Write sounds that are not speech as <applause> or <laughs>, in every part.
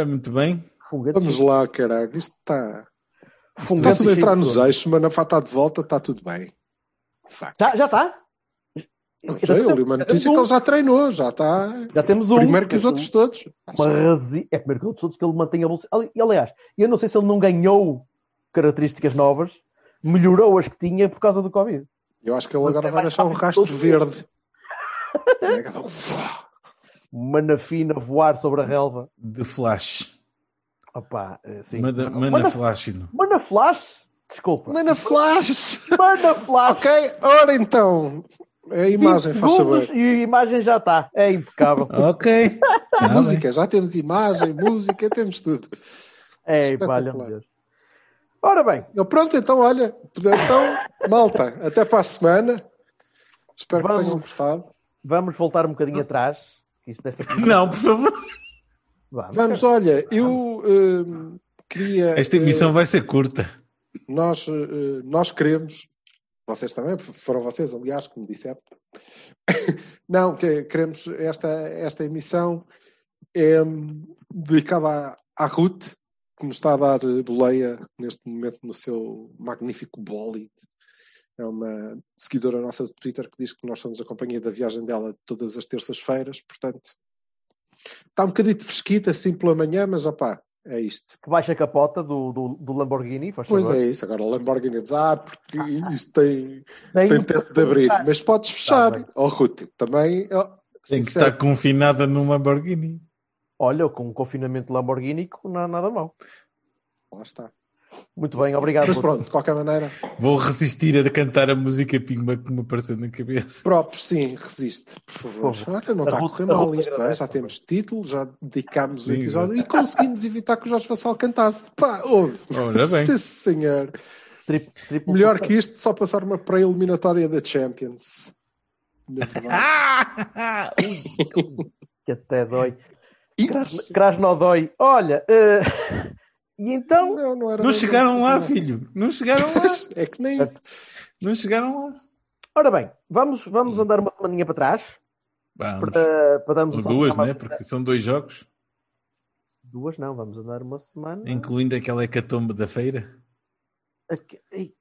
Olha, muito bem. Funguete. Vamos lá, caralho. Isto está. Está tudo a entrar nos eixos, mas na de volta, está tudo bem. Já, já está? Não sei, eu li uma notícia que ele já treinou, já está. Já temos um. Primeiro que os outros todos. Uma razi... É primeiro que os outros todos que ele mantém a velocidade. Aliás, eu não sei se ele não ganhou características novas, melhorou as que tinha por causa do Covid. Eu acho que ele agora É vai deixar um rastro verde. <laughs> É, Uma nafina a voar sobre a relva. De flash. Opa, eh, sim. Manda, Mana- manda flash. não? Mana Flash? Desculpa. Mana Flash! Mana Flash! ok, ora então. A imagem, 20 faz saber. E a imagem já está. É impecável. <laughs> Ok. Tá música, já temos imagem, música, temos tudo. É, Espetacular. valha Deus. Ora bem, pronto, então, olha. Então, malta, até para a semana. Espero que Vamos. tenham gostado. vamos voltar um bocadinho atrás. Isto desta <laughs> Não, por favor. Vamos. Vamos, olha, eu hum, queria. Esta emissão vai ser curta. nós, eh, nós queremos, vocês também, foram vocês, aliás, que me disseram. <laughs> Não, que queremos esta, esta emissão é dedicada à, à Ruth, que nos está a dar boleia neste momento no seu magnífico bólide. É uma seguidora nossa do Twitter que diz que nós somos a companhia da viagem dela todas as terças-feiras, portanto está um bocadinho fresquita assim pela manhã, mas opá, é isto. Que baixa a capota do, do, do Lamborghini, faz Pois favor. é isso, agora o Lamborghini dá, porque isto tem, Tem, tem teto de abrir, mas podes fechar. Tá. Ó Ruth, também. ó, Tem que estar confinada num Lamborghini. Olha, com um confinamento Lamborghini, não há nada mal. Lá está. Muito bem, obrigado. Mas pronto, de qualquer maneira, Vou resistir a cantar a música Pimba que me apareceu na cabeça. próprios, sim, resiste, por favor. Favor. Olha, não está a correr mal isto, não é? já temos título, já dedicámos o Sim, episódio e conseguimos evitar que o Jorge Vassal cantasse. Pá, ouve. Ora bem. Sim, senhor. Tri- triplo Melhor que isto, só passar uma pré-eliminatória da Champions. Na <laughs> verdade. Que até dói. E- Kras- Krasnodói. Olha, eh, <laughs> e então, Não, não era Não chegaram lá, filho. Não chegaram lá. É que nem isso. Não chegaram lá. ora bem, vamos, vamos andar uma semaninha para trás Vamos. para, para darmos Ou duas, né? Porque são dois jogos, Duas não, vamos andar uma semana. incluindo aquela hecatombe da feira.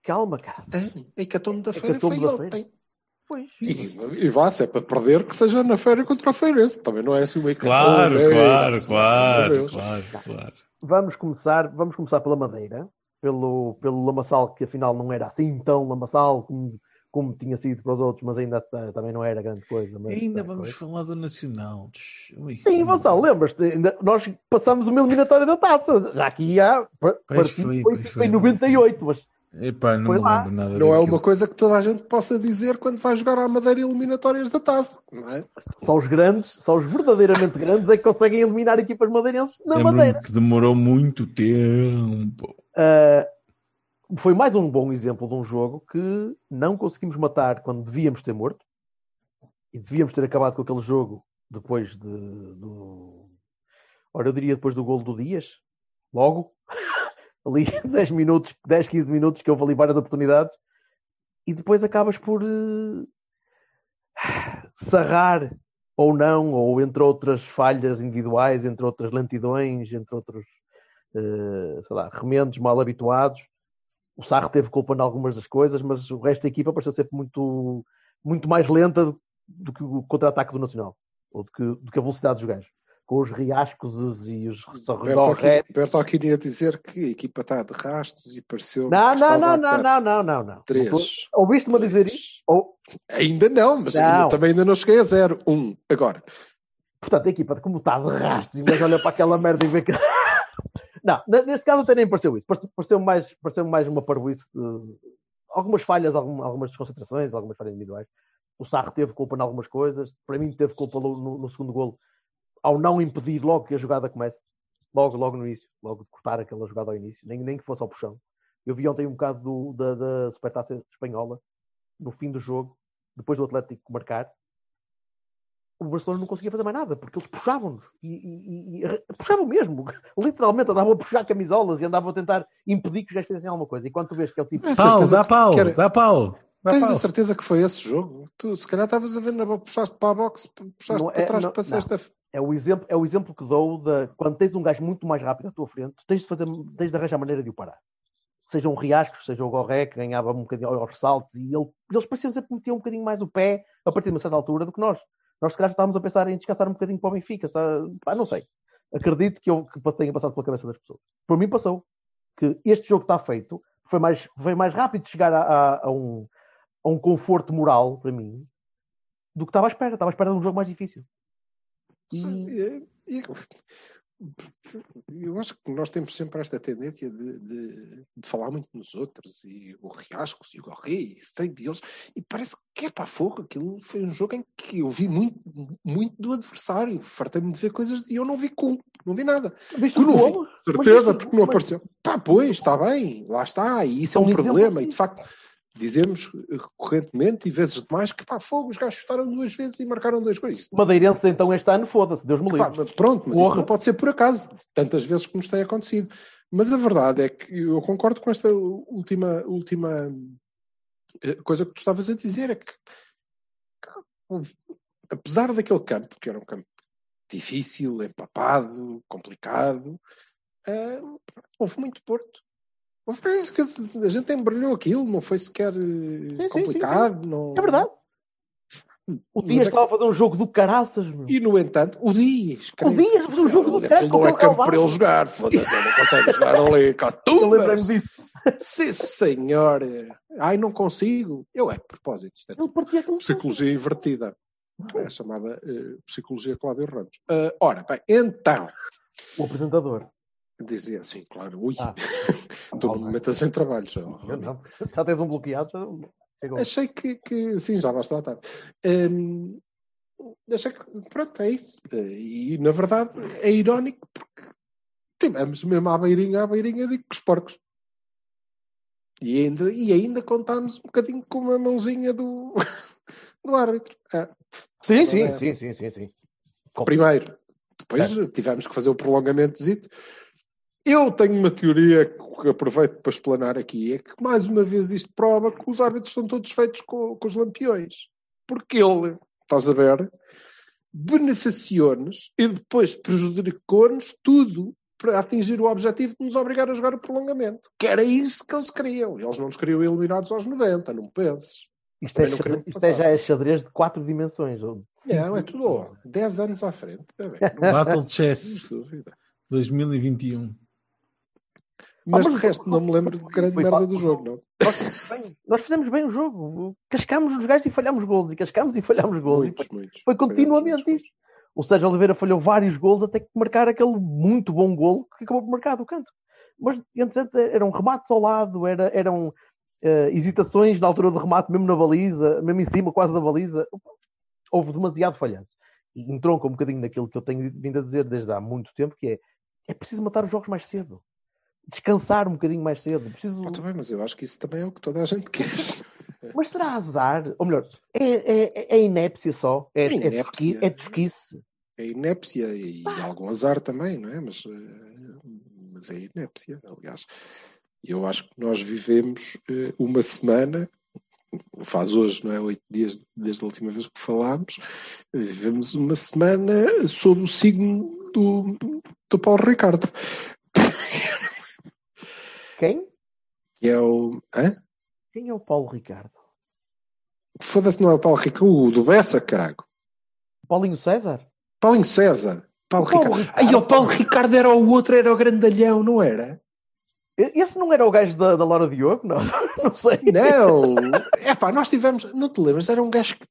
Calma, cara. É, que a tome da feira Hecatombe foi da ontem. feira. Pois. E, e vá, se é para perder, que seja na feira contra o Feirense. Também não é assim Claro, hecatombe, é, claro, meu claro, Deus. claro, claro. Vamos começar, vamos começar pela Madeira, pelo, pelo Lamaçal, que afinal não era assim tão Lamaçal como, como tinha sido para os outros, mas ainda também não era grande coisa. Mas, Ainda vamos coisa. falar do Nacional. Ui. Sim, Vassal, lembras-te? Nós passamos uma eliminatória da taça. Já aqui há. Pois foi, foi, foi em foi. 98, mas Epá, não Foi lá. lembro Não é daquilo. uma coisa que toda a gente possa dizer quando vai jogar à Madeira eliminatórias da taça. Não é? só os grandes, só os verdadeiramente grandes é que conseguem eliminar equipas madeirenses na Lembro-me Madeira. que demorou muito tempo. Uh, foi mais um bom exemplo de um jogo que não conseguimos matar quando devíamos ter morto e devíamos ter acabado com aquele jogo depois de, do. Ora, eu diria depois do golo do Dias, logo, <laughs> ali <laughs> 10 minutos, 10, 15 minutos, que houve ali várias oportunidades, e depois acabas por uh, sarrar ou não, ou entre outras falhas individuais, entre outras lentidões, entre outros eh, sei lá, remendos mal habituados. O Sarro teve culpa em algumas das coisas, mas o resto da equipa pareceu sempre muito, muito mais lenta do, do que o contra-ataque do Nacional, ou do que, do que a velocidade dos gajos. Com os riascos e os sorridorretes. Bertolini ia dizer que a equipa está de rastos e pareceu. Não, não, não, não, não, não, não, não. Três. Ouviste-me a dizer isto? Ou, Ainda não, mas Não. ainda- também ainda não cheguei a zero. Um. Agora. portanto, a equipa, como está de rastos, mas olha para aquela merda e vê que. <laughs> Não, neste caso até nem pareceu isso. Parece- Pareceu mais, pareceu mais uma parvoíce de- algumas falhas, algum- algumas desconcentrações, algumas falhas individuais. O Sarre teve culpa em algumas coisas. Para mim, teve culpa no, no- no segundo golo ao não impedir logo que a jogada comece. Logo, logo no início. Logo de cortar aquela jogada ao início. Nem, nem que fosse ao puxão. Eu vi ontem um bocado do- da, da Supertaça Espanhola no fim do jogo, depois do Atlético marcar. O Barcelona não conseguia fazer mais nada, porque eles puxavam-nos. E, e- e- e- puxavam mesmo. <laughs> Literalmente andavam a puxar camisolas e andavam a tentar impedir que os gajos fizessem alguma coisa. E quando tu vês que é o tipo. Pau, dá pau, que dá pau. Dá Tens pau. a certeza que foi esse jogo? Tu, se calhar, estavas a ver na boca, puxaste para a box, puxaste Não para é- trás não- para a não. sexta. É o, exemplo, é o exemplo que dou de quando tens um gajo muito mais rápido à tua frente, tens de fazer, tens de arranjar maneira de o parar. Seja um Riascos, seja o Gorré, que ganhava um bocadinho aos ressaltos, e ele- eles pareciam sempre meter um bocadinho mais o pé a partir de uma certa altura do que nós. Nós, se calhar, estávamos a pensar em descansar um bocadinho para o Benfica, sabe? Pá, não sei. Acredito que, eu, que tenha passado pela cabeça das pessoas. Por mim, passou. Que este jogo está feito, foi mais, foi mais rápido chegar a, a- a um, a um conforto moral, para mim, do que estava à espera. Estava à espera de um jogo mais difícil. E- e- Eu acho que nós temos sempre esta tendência de, de- de falar muito nos outros, e o Riascos, e o Gorré, e sei deles, e parece que é para fogo. Aquilo foi um jogo em que eu vi muito, muito do adversário. Fartei-me de ver coisas e eu não vi cu, não vi nada. Tu os não vi, certeza, Mas- porque não mas- apareceu. Pá, pois, está bem, lá está, e isso é São um problema, e de facto dizemos recorrentemente e vezes demais que pá, fogo, os gajos chutaram duas vezes e marcaram dois gols. Isto- Madeirense, então, este ano, foda-se, Deus me livre. pronto, mas isso Porra. não pode ser por acaso, tantas vezes como nos tem acontecido. Mas a verdade é que eu concordo com esta última, última eh, coisa que tu estavas a dizer, é que, que apesar daquele campo, que era um campo difícil, empapado, complicado, eh, houve muito Porto. A gente embrulhou aquilo, não foi sequer eh, sim, complicado. Não... É verdade. O Dias é- estava a fazer um jogo do caraças, meu. E, no entanto, o Dias. O Dias fez um jogo do Aquilo não é campo para ele jogar. Foda-se, ele não consegue jogar ali. <laughs> Catumbas. disso. Sim, senhor. Ai, não consigo. Eu é de propósito. É psicologia invertida. É chamada eh, psicologia Cláudio Ramos. Ah, ora, bem, então. o apresentador. Dizia assim, claro. Ui, Ah. estou no momento sem trabalho. Já, Eu não. Já tens um bloqueado, já chegou. Achei que, que sim, já basta lá estar. Hum, achei que, pronto, é isso. E na verdade é irónico porque tivemos mesmo à beirinha, à beirinha de que os porcos. E ainda, e ainda contámos um bocadinho com a mãozinha do, <laughs> do árbitro. É, Sim, sim, é sim, sim, sim, sim. primeiro. Depois tivemos que fazer o prolongamento. Eu tenho uma teoria que aproveito para explanar aqui. É que mais uma vez isto prova que os árbitros estão todos feitos com, com os lampiões. Porque ele, estás a ver, beneficiou-nos e depois prejudicou-nos tudo para atingir o objetivo de nos obrigar a jogar o prolongamento. Que era isso que eles queriam. Eles não nos queriam eliminados aos 90, não penses. Isto, é, não xadrez- isto é, já é xadrez de quatro dimensões. ou Não, é tudo ó, 10 anos à frente. Não <laughs> Battle Chess dúvida. 2021. Mas Ah, de mas- resto não me lembro de grande Foi merda fácil. do jogo, não. Nós fizemos bem- Nós fizemos bem o jogo. Cascámos os gajos e falhámos golos. E cascámos e falhámos golos. E Muitos, muitos. Foi continuamente Muitos. isto. O Sérgio Oliveira falhou vários golos até que marcar aquele muito bom golo que acabou por marcar do canto. Mas antes eram remates ao lado, era, eram eh, hesitações na altura do remate, mesmo na baliza, mesmo em cima, quase da baliza. Houve demasiado falhanço. E entronca um bocadinho naquilo que eu tenho vindo a dizer desde há muito tempo, que é é preciso matar os jogos mais cedo. Descansar um bocadinho mais cedo. Preciso... Ah, bem, mas eu acho que isso também é o que toda a gente <laughs> quer. Mas será azar? Ou melhor, é, é, é inépcia só? É, é, Inépcia. tosqui- é tosquice? É inépcia e algum azar também, não é? Mas, eh, mas é inépcia, aliás. Eu acho que nós vivemos eh, uma semana, faz hoje, não é? Oito dias desde a última vez que falámos, vivemos uma semana sob o signo do, do Paulo Ricardo. Quem? Que é o. Hã? Quem é o Paulo Ricardo? Foda-se, não é o Paulo Ricardo, o do Bessa, carago. Paulinho César? Paulinho César. Paulo O Paulo Ricardo. Ricardo. Aí o Paulo Ricardo era o outro, era o grandalhão, não era? Esse não era o gajo da, da Laura Diogo? Não, <laughs> não sei. Não! É pá, nós tivemos, não te lembras? Era um gajo que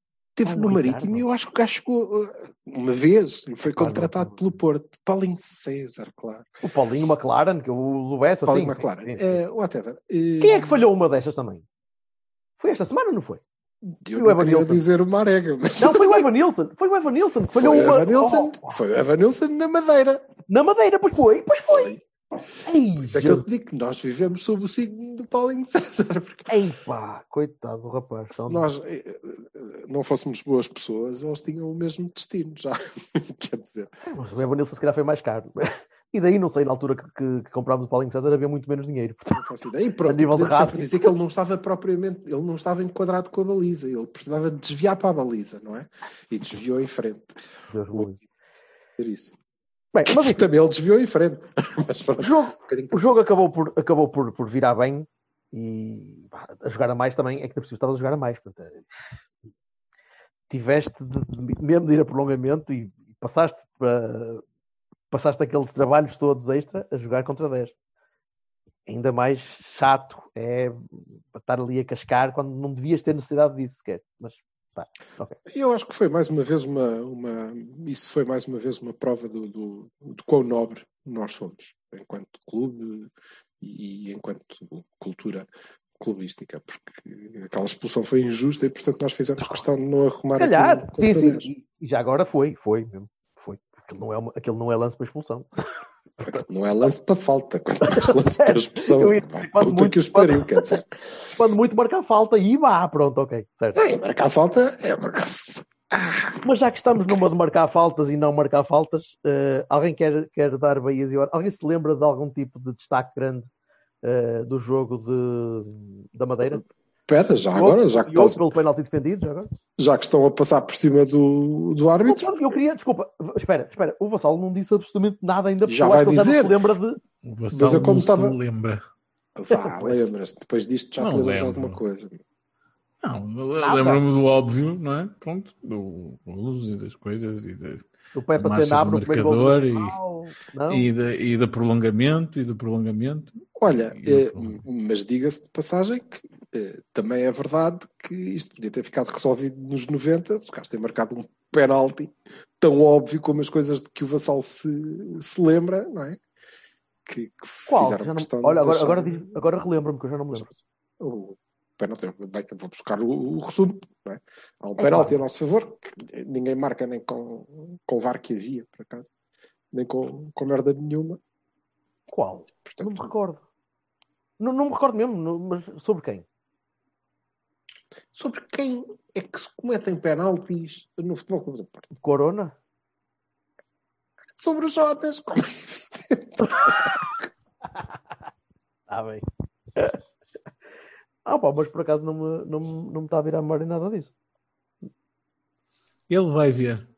Paulo no. Marítimo e eu acho que o gajo chegou uh, uma vez foi contratado pelo Porto. Paulinho César, claro. O Paulinho McLaren, que é o do Bessa, Paulinho sim, McLaren. sim, sim. Eh, whatever. Eh, Quem é que falhou uma destas também? Foi esta semana, não foi? Eu não queria dizer o Marega, mas Não, foi o Evan <laughs> Nilsson. Foi o Evan Nilsson que falhou foi uma. Evan Nilsson, Oh, foi o Evan Nilsson na Madeira. na Madeira, pois foi, pois foi. Ei, Por isso é que eu te digo que nós vivemos sob o signo do Paulinho César. Porque Ei, pá, coitado do rapaz. se nós eh, eh, não fôssemos boas pessoas, eles tinham o mesmo destino já. <laughs> Quer dizer, Mas o Evan Nilsson se calhar foi mais caro. <laughs> E daí, não sei, na altura que, que, que comprámos o Paulinho César havia muito menos dinheiro. Portanto, não faço ideia. E pronto, <laughs> A nível de rádio. dizer que ele não estava propriamente, ele não estava enquadrado com a baliza, ele precisava de desviar para a baliza, não é? E desviou em frente. Deus isso. Bem, mas Também ele desviou em frente. <laughs> O jogo, um o jogo acabou, por, acabou por, por virar bem e pá, a jogar a mais também. É que não preciso estar a jogar a mais. Portanto, é- tiveste de, de- mesmo de ir a prolongamento e, passaste para. Passaste aqueles trabalhos todos extra a jogar contra 10. Ainda mais chato é estar ali a cascar quando não devias ter necessidade disso sequer. Mas pá, ok. Eu acho que foi mais uma vez uma, uma isso foi mais uma vez uma prova do, do, do quão nobre nós somos, enquanto clube e, enquanto cultura clubística, porque aquela expulsão foi injusta e portanto nós fizemos questão de não arrumar calhar, aquilo sim, sim. 10. E, e já agora foi, foi mesmo. Foi. Aquilo não é, uma, aquilo não é lance para expulsão. Não é lance para falta, <laughs> quando é lance para expulsão. Vai, Puta muito- que os pariu, quer dizer. Quando muito marcar falta e vá, pronto, ok, certo. Bem, marcar falta é uma Mas já que estamos numa de marcar faltas e não marcar faltas, eh, alguém quer, quer dar Bahias e? Alguém se lembra de algum tipo de destaque grande eh, do jogo de, da Madeira? Espera, já agora, já que, estás- pelo penalti defendido, já agora? já que estão a passar por cima do, do árbitro, Eu queria, desculpa, espera, espera, o Vassalo não disse absolutamente nada ainda, porque Já vai dizer. não se lembra de. O Mas eu como não estava- se lembra. vá, <laughs> lembras-te, depois disto já Não te lembras de alguma coisa. Não, lembro-me do óbvio, não é? Pronto, do golos e das coisas e, da, O Pepe nabo do do marcador e- não? e, da, e do prolongamento e do prolongamento. Olha, E eh, então? mas diga-se de passagem que também é verdade que isto podia ter ficado resolvido nos 90, se o Castro tem marcado um penalti tão óbvio como as coisas de que o Vassal se, se lembra, não é? Que, que Qual? fizeram não- questão Olha, de agora, agora, diz- agora relembro-me que eu já não me lembro. o penalti. Bem, vou buscar o, o resumo, não é? Há um É penalti claro. a nosso favor, que ninguém marca nem com, com o VAR que havia, por acaso, nem com, com merda nenhuma. Qual? Não Portanto, me recordo. Não, não me recordo mesmo, não- mas sobre quem? Sobre quem é que se cometem penaltis no Futebol Clube do Porto? Corona? Sobre os Jonas. como Está <laughs> bem. ah, pá, mas por acaso não me, não, me- não me está a virar a memória nada disso. Ele vai ver.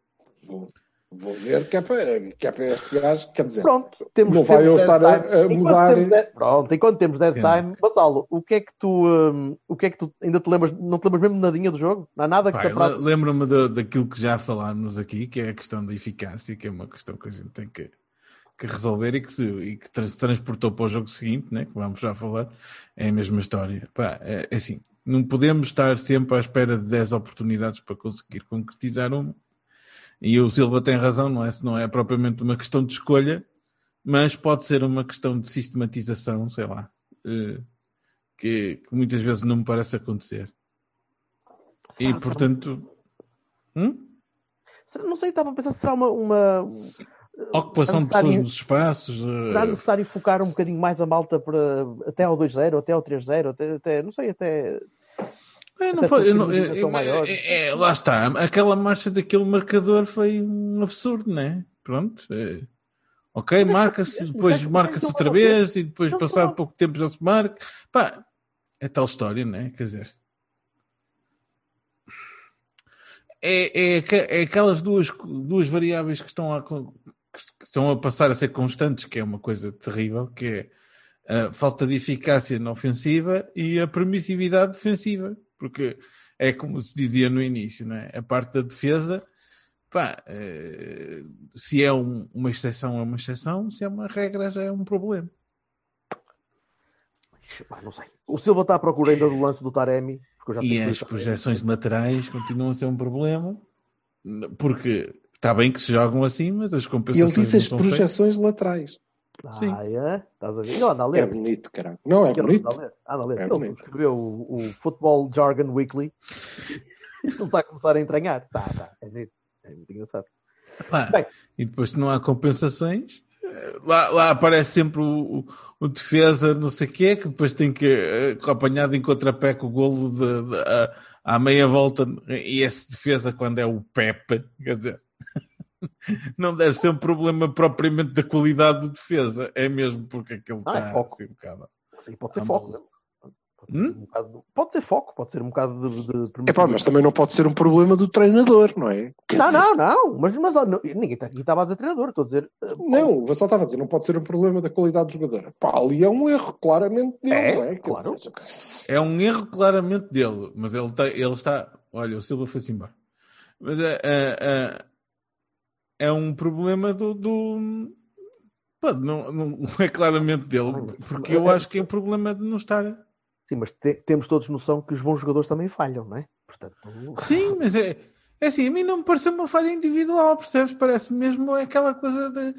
Vou, ver que é, para, que é para este gajo. Quer dizer, Pronto, temos Não vai temos eu estar a- a Enquanto mudar- temos dead- Pronto, enquanto temos dead Sim. time, Vassalo, o que é que tu hum, o que é que tu ainda te lembras? Não te lembras mesmo de nadinha do jogo? Não há nada que te le- apraz- Lembro-me da- daquilo que já falámos aqui, que é a questão da eficácia, que é uma questão que a gente tem que, que resolver e que, se, e que se transportou para o jogo seguinte, né, que vamos já falar, é a mesma história. Pá, é, é assim, não podemos estar sempre à espera de 10 oportunidades para conseguir concretizar uma. E o Silva tem razão, não é, não é propriamente uma questão de escolha, mas pode ser uma questão de sistematização, sei lá, eh, que, que muitas vezes não me parece acontecer. E Será- portanto. Hum? será- não sei, estava a pensar se será uma, uma Ocupação de pessoas nos espaços. será eh, necessário focar um bocadinho mais a malta para até ao 2-0, até ao 3-0, até, até não sei, até é, não foi- eu não- é- críticos são maiores. é- é, lá está. Aquela marcha daquele marcador foi um absurdo, não é? Pronto. é. Ok, é marca-se, depois marca-se outra não vez e depois, Não passado pouco tempo, já se marca. Pá, é tal história, não é? Quer dizer. É, é, é aquelas duas, duas variáveis que estão, a, que estão a passar a ser constantes, que é uma coisa terrível, que é a falta de eficácia na ofensiva e a permissividade defensiva. Porque é como se dizia no início, não é? A parte da defesa, pá, eh, se é um- uma exceção, é uma exceção, se é uma regra, já é um problema. Não sei. O Silva está à procura ainda do lance do Taremi. porque eu já E as projeções laterais continuam a ser um problema, porque está bem que se jogam assim, mas as Ele compensações disse não as são feitas. projeções laterais. Sim. Ah, é? Estás a ver? Ele anda a É ler. bonito, caralho. Não, é Ele bonito. anda a ler. Anda a ler. É Ele bonito. subscreveu o, o Football Jargon Weekly. Ele está a começar a entranhar. Tá, tá. É giro. É muito engraçado. Pá, Bem. e depois, se não há compensações, eh, lá, lá aparece sempre o, o- o defesa, não sei o quê, que depois tem que, eh, apanhado em contrapé com o golo de, de- a- à meia volta, e esse defesa, quando é o Pepe, quer dizer, <laughs> não deve ser um problema propriamente da qualidade do defesa, é mesmo porque aquele Ah, é está foco. assim um bocado. Sim, pode ser foco. Pode ser, Hum? um bocado, pode ser foco, pode ser um bocado de. de É pá, mas também não pode ser um problema do treinador, não é? Quer Não, dizer, não, não. Mas, mas não, ninguém está aqui estava a dizer treinador. Estou a dizer. eh, Não, o Vassal estava a dizer, não pode ser um problema da qualidade do jogador. Pá, ali é um erro, claramente dele, É, não é? Quer claro. dizer, É um erro claramente dele, mas ele, tá, ele está. Olha, o Silva foi-se embora. Mas é, é, é, é um problema do. do- pá, não, não é claramente dele, porque eu acho que é um problema de não estar. Sim, mas te- temos todos noção que os bons jogadores também falham, não é? Portanto, Sim, mas é, é assim, a mim não me pareceu uma falha individual, percebes? Parece mesmo aquela coisa de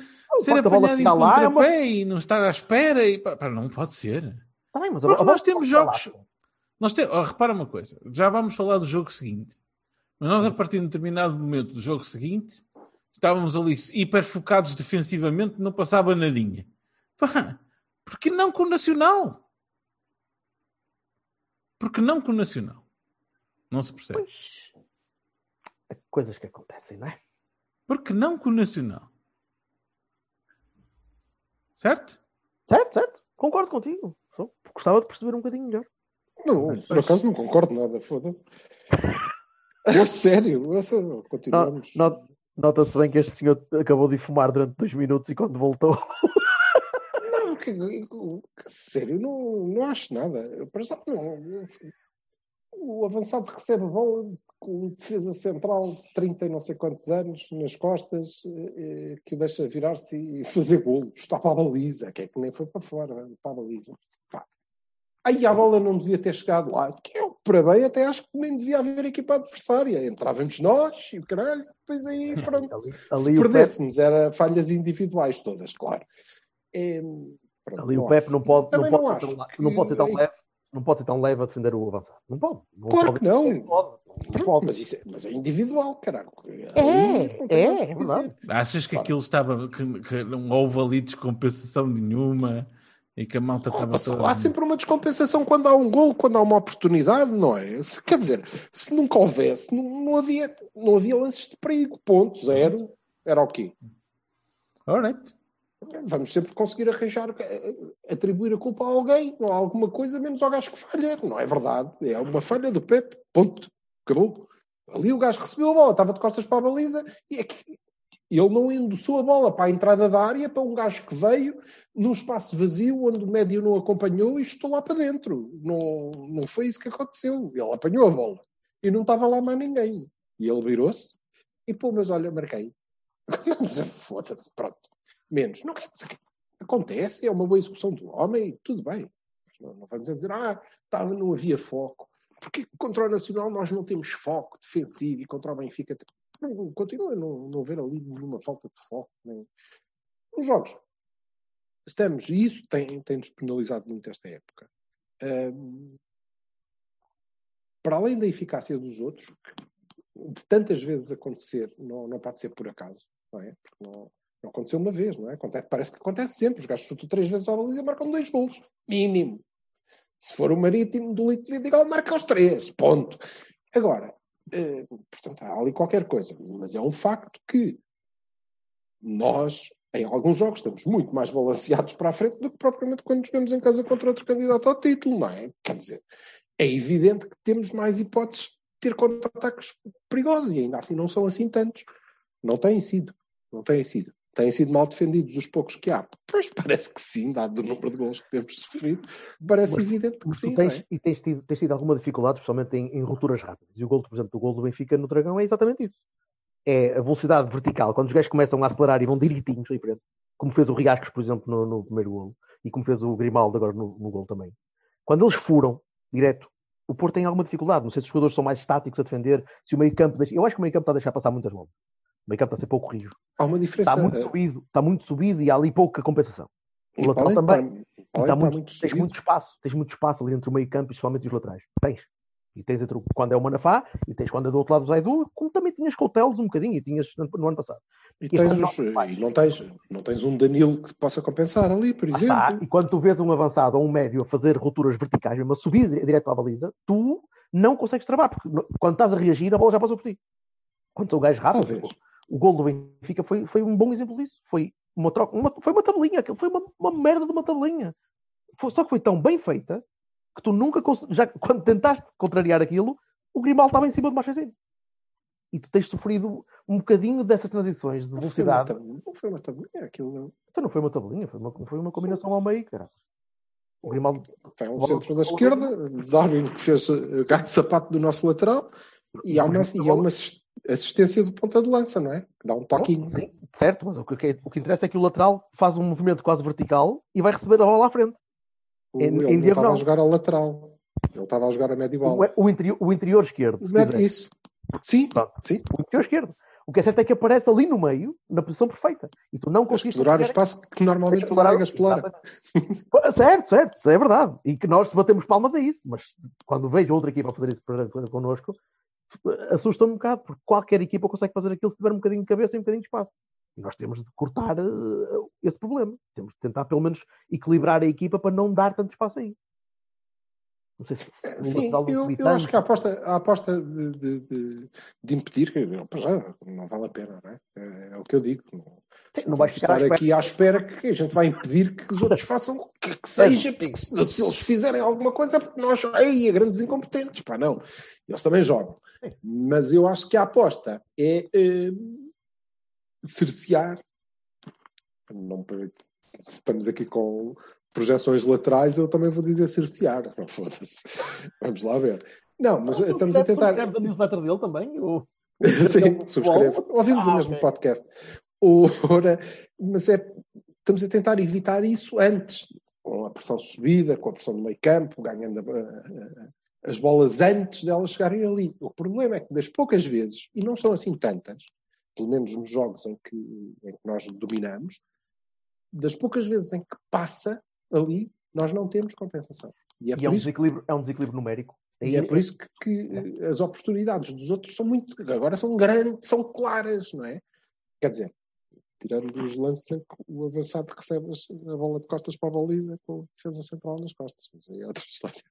ser facto da bola apanhado em é uma- contrapé e não estar à espera. E, pá, não pode ser. Tá bem, mas Porque nós temos jogos. Nós te... oh, repara uma coisa, já vamos falar do jogo seguinte. Mas nós, a partir de um determinado momento do jogo seguinte, estávamos ali hiper focados defensivamente, não passava nadinha. Pá, porque não com o Nacional? Porque não com o Nacional? Não se percebe. Pois, coisas que acontecem, não é? Porque não com o Nacional? Certo? Certo, certo. Concordo contigo. Só gostava de perceber um bocadinho melhor. Não, por acaso não concordo nada, foda-se. <laughs> É sério, é sério. Continuamos. Nota-se bem que este senhor acabou de fumar durante dois minutos e quando voltou. Não, que, que- sério, não, não acho nada. Eu, para já, não, o avançado recebe bola com defesa central de 30 e não sei quantos anos nas costas eh, eh, que o deixa virar-se e fazer golo. Está para a baliza, que é que nem foi para fora, para a baliza. Pá. Aí a bola não devia ter chegado lá. Que para bem, até acho que nem devia haver equipa adversária. Entrávamos nós e o caralho, depois aí <laughs> pronto. Ali, Se ali o Pep, perdêssemos, era falhas individuais todas, claro. É, pronto, ali o não Pep acho. não pode, não pode, não ser tão, acho não pode ser tão que- leve. Não pode ser tão leve a defender o avançado. Não pode. Não Claro pode. que não. Não pode. Não pode. mas, isso é, mas é individual, caralho. É, é, a é dizer. verdade. Achas que Claro. aquilo estava. Que, que não houve ali descompensação nenhuma e que a malta estava toda. Há sempre uma descompensação quando há um gol, quando há uma oportunidade, não é? Se- quer dizer, se nunca houvesse, não, não havia, não havia lances de perigo. Ponto, zero. Era o quê? Alright. Vamos sempre conseguir arranjar, eh, atribuir a culpa a alguém, ou a alguma coisa, menos ao gajo que falha. Não é verdade. É uma falha do Pepe. Ponto. Acabou. Ali o gajo recebeu a bola, estava de costas para a baliza e é que ele não endossou a bola para a entrada da área para um gajo que veio num espaço vazio onde o médio não acompanhou e estou lá para dentro. Não, não foi isso que aconteceu. Ele apanhou a bola e não estava lá mais ninguém. E ele virou-se e pô, mas olha, marquei. <laughs> Foda-se, pronto. Menos. Não quer dizer que acontece, é uma boa execução do homem, tudo bem. Não, não vamos dizer, ah, estava, não havia foco. Porque contra o Nacional nós não temos foco defensivo e contra o Benfica continua a não, não haver ali nenhuma falta de foco. Nem... Nos jogos. Estamos, e isso tem, tem-nos penalizado muito esta época. Ahm, para além da eficácia dos outros, que de tantas vezes acontecer, não, não pode ser por acaso, não é? Porque não, não aconteceu uma vez, não é? Acontece, parece que acontece sempre. Os gajos chutam três vezes à baliza e marcam dois golos. Mínimo. Se for o Marítimo do Lito Vidigal, marca os três. Ponto. Agora, portanto, há ali qualquer coisa. Mas é um facto que nós, em alguns jogos, estamos muito mais balanceados para a frente do que propriamente quando jogamos em casa contra outro candidato ao título, não é? Quer dizer, é evidente que temos mais hipóteses de ter contra-ataques perigosos e ainda assim não são assim tantos. Não têm sido. Não têm sido. Têm sido mal defendidos os poucos que há. Pois parece que sim, dado o número de gols que temos sofrido, parece Mas evidente que sim. tens, é? E tens tido, tens tido alguma dificuldade, especialmente em, em rupturas rápidas. E o gol, por exemplo, o gol do Benfica no Dragão é exatamente isso. É a velocidade vertical. Quando os gajos começam a acelerar e vão direitinhos aí frente, como fez o Riascos, por exemplo, no, no primeiro gol, e como fez o Grimaldo agora no, no gol também. Quando eles furam direto, o Porto tem alguma dificuldade. Não sei se os jogadores são mais estáticos a defender, se o meio campo deixa... Eu acho que o meio campo está a deixar passar muitas bolas. O meio campo está a ser pouco rijo. Há uma diferença. Está muito subido, está muito subido e há ali pouca compensação. O E lateral Paulinho também. está- E Paulinho tá está muito- muito tens muito espaço, tens muito espaço ali entre o meio campo e principalmente os laterais. Tens. E tens entre o- quando é o Manafá e tens quando é do outro lado o Zaidu, como também tinhas Coutelos um bocadinho e tinhas no, no ano passado. E, E tens quando os- não- e não, tens, não tens um Danilo que te possa compensar ali, por Lá exemplo. está. E quando tu vês um avançado ou um médio a fazer rupturas verticais, mesmo a subir dire- direto à baliza, tu não consegues travar, porque quando estás a reagir, a bola já passou por ti. Quando sou o gajo rápido, Talvez. O gol do Benfica foi, foi um bom exemplo disso. Foi uma troca, uma- foi uma tabelinha, foi uma, uma merda de uma tabelinha. Foi- só que foi tão bem feita que tu nunca, já quando tentaste contrariar aquilo, o Grimaldo estava em cima do Marchesino. E tu tens sofrido um bocadinho dessas transições de Não velocidade. Não foi uma tabelinha, aquilo Então não foi uma tabelinha, foi uma, foi uma combinação ao meio, cara. O Grimaldo foi um centro da esquerda, Darwin que fez eh, gato de sapato do nosso lateral e há uma, e há uma assistência do ponta de lança, não é? Que dá um toquinho. Sim, certo, mas o que, o que interessa é que o lateral faz um movimento quase vertical e vai receber a bola à frente. O- Em- ele em estava a jogar ao lateral. Ele estava a jogar a médio O, bola. o interior, o interior esquerdo. se quiser. Isso. Sim, Pronto. sim. O interior esquerdo. O que é certo é que aparece ali no meio, na posição perfeita. E tu não A conseguiste. explorar o espaço que normalmente o explorar- Marega explora. Certo, certo, é verdade. E que nós batemos palmas a isso. Mas quando vejo outra equipa a fazer isso connosco, assusta-me um bocado, porque qualquer equipa consegue fazer aquilo se tiver um bocadinho de cabeça e um bocadinho de espaço. E nós temos de cortar eh, esse problema. Temos de tentar, pelo menos, equilibrar a equipa para não dar tanto espaço aí. Não sei se. se no Sim, eu, eu acho que a aposta, a aposta de, de, de, de impedir, que para já não vale a pena, não é? É, é o que eu digo. Não, não vais vamos ficar estar aqui à espera que a gente vai impedir que os outros façam o que, que seja, porque se, eles fizerem alguma coisa é porque nós, ei, grandes incompetentes, pá, não. Eles também jogam. Mas eu acho que a aposta é eh, cercear. Não, se estamos aqui com projeções laterais, eu também vou dizer cercear. Não <laughs> foda-se. Vamos lá ver. Não, mas Tu estamos a tentar. subscreves a newsletter dele também? Ou... <laughs> Sim, subscrevo. Ouvimos Ah, o mesmo ok. podcast. Ora, mas é, estamos a tentar evitar isso antes, com a pressão subida, com a pressão do meio campo, ganhando a- a- as bolas antes delas chegarem ali. O problema é que das poucas vezes, e não são assim tantas, pelo menos nos jogos em que, em que nós dominamos, das poucas vezes em que passa ali, nós não temos compensação. E é, E é um, isso desequilíbrio, é um desequilíbrio numérico. e é por isso que, que, eh, as oportunidades dos outros são muito. Agora são grandes, são claras, não é? Quer dizer, tirando os lances em que o avançado recebe a bola de costas para a baliza com a defesa central nas costas. Mas aí é outra <laughs> história.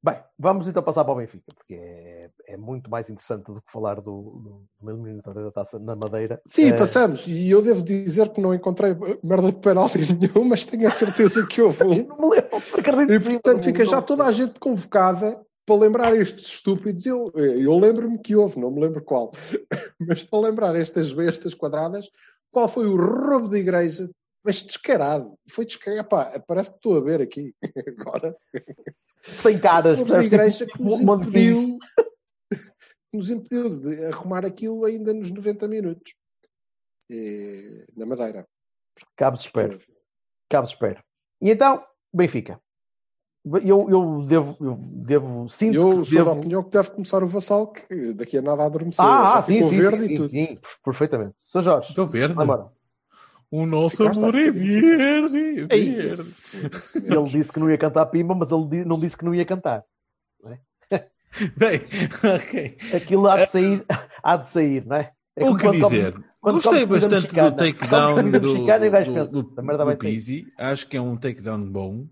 Bem, vamos então passar para o Benfica, porque é, é muito mais interessante do que falar do, do, do da taça na Madeira. Sim, Eh, façamos. E eu devo dizer que não encontrei merda de penalti <laughs> nenhum, mas tenho a certeza que houve <laughs> um. Não me lembro, acredito E portanto fica já toda a gente convocada para lembrar estes estúpidos. Eu, eu lembro-me que houve, não me lembro qual, <laughs> mas para lembrar estas bestas quadradas, qual foi o roubo da igreja? Mas descarado, foi descarado. Pá, parece que estou a ver aqui <laughs> agora. Sem caras. O roubo da igreja que nos <laughs> de- impediu, nos impediu de arrumar aquilo ainda nos 90 minutos Eh, na Madeira. Cabos espero. Cabos espero. E então, Benfica. Eu, eu devo, eu devo, sinto Eu que sou da opinião que deve começar o Vassal, que daqui a nada adormeceu. Ah, Já ah, sim, ficou sim, verde sim, e tudo. sim, sim, perfeitamente. Sr. Jorge, Estou verde. embora. O nosso Ficaste amor é verde. é verde. Ele disse que não ia cantar pimba, mas ele não disse que não ia cantar. <laughs> Bem, ok. Aquilo há de sair, há de sair, não é? É O que quando come- dizer? quando Gostei bastante do takedown do, do, do, "Esta merda vai do sair." Pizzi. Acho que é um takedown bom.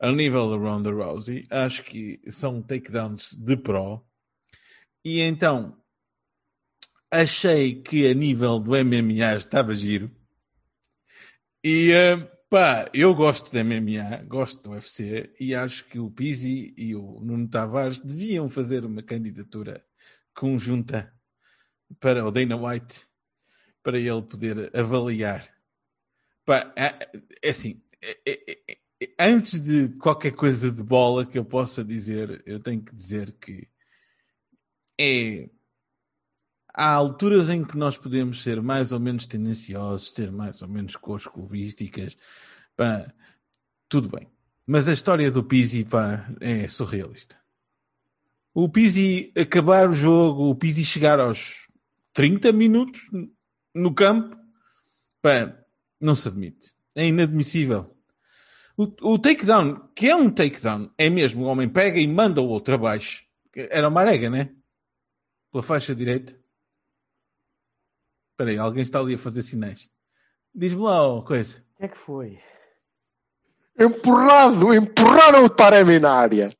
A nível da Ronda Rousey, acho que são takedowns de pro. E então, achei que a nível do MMA estava giro. E eh, pá, eu gosto de MMA, gosto do UFC e acho que o Pizzi e o Nuno Tavares deviam fazer uma candidatura conjunta para o Dana White para ele poder avaliar. Pá, é, é assim, é- é- é- antes de qualquer coisa de bola que eu possa dizer, eu tenho que dizer que é há alturas em que nós podemos ser mais ou menos tendenciosos, ter mais ou menos cores clubísticas, pá, tudo bem. Mas a história do Pizzi, pá, é surrealista. O Pizzi acabar o jogo, o Pizzi chegar aos 30 minutos no campo, pá, Não se admite. É inadmissível. O, o takedown, que é um takedown, é mesmo o homem pega e manda o outro abaixo. Era uma arega, né? Pela faixa direita. Espera aí, alguém está ali a fazer sinais. Diz-me lá uma coisa. O que é que foi? Empurrado, empurraram o Taremi na área.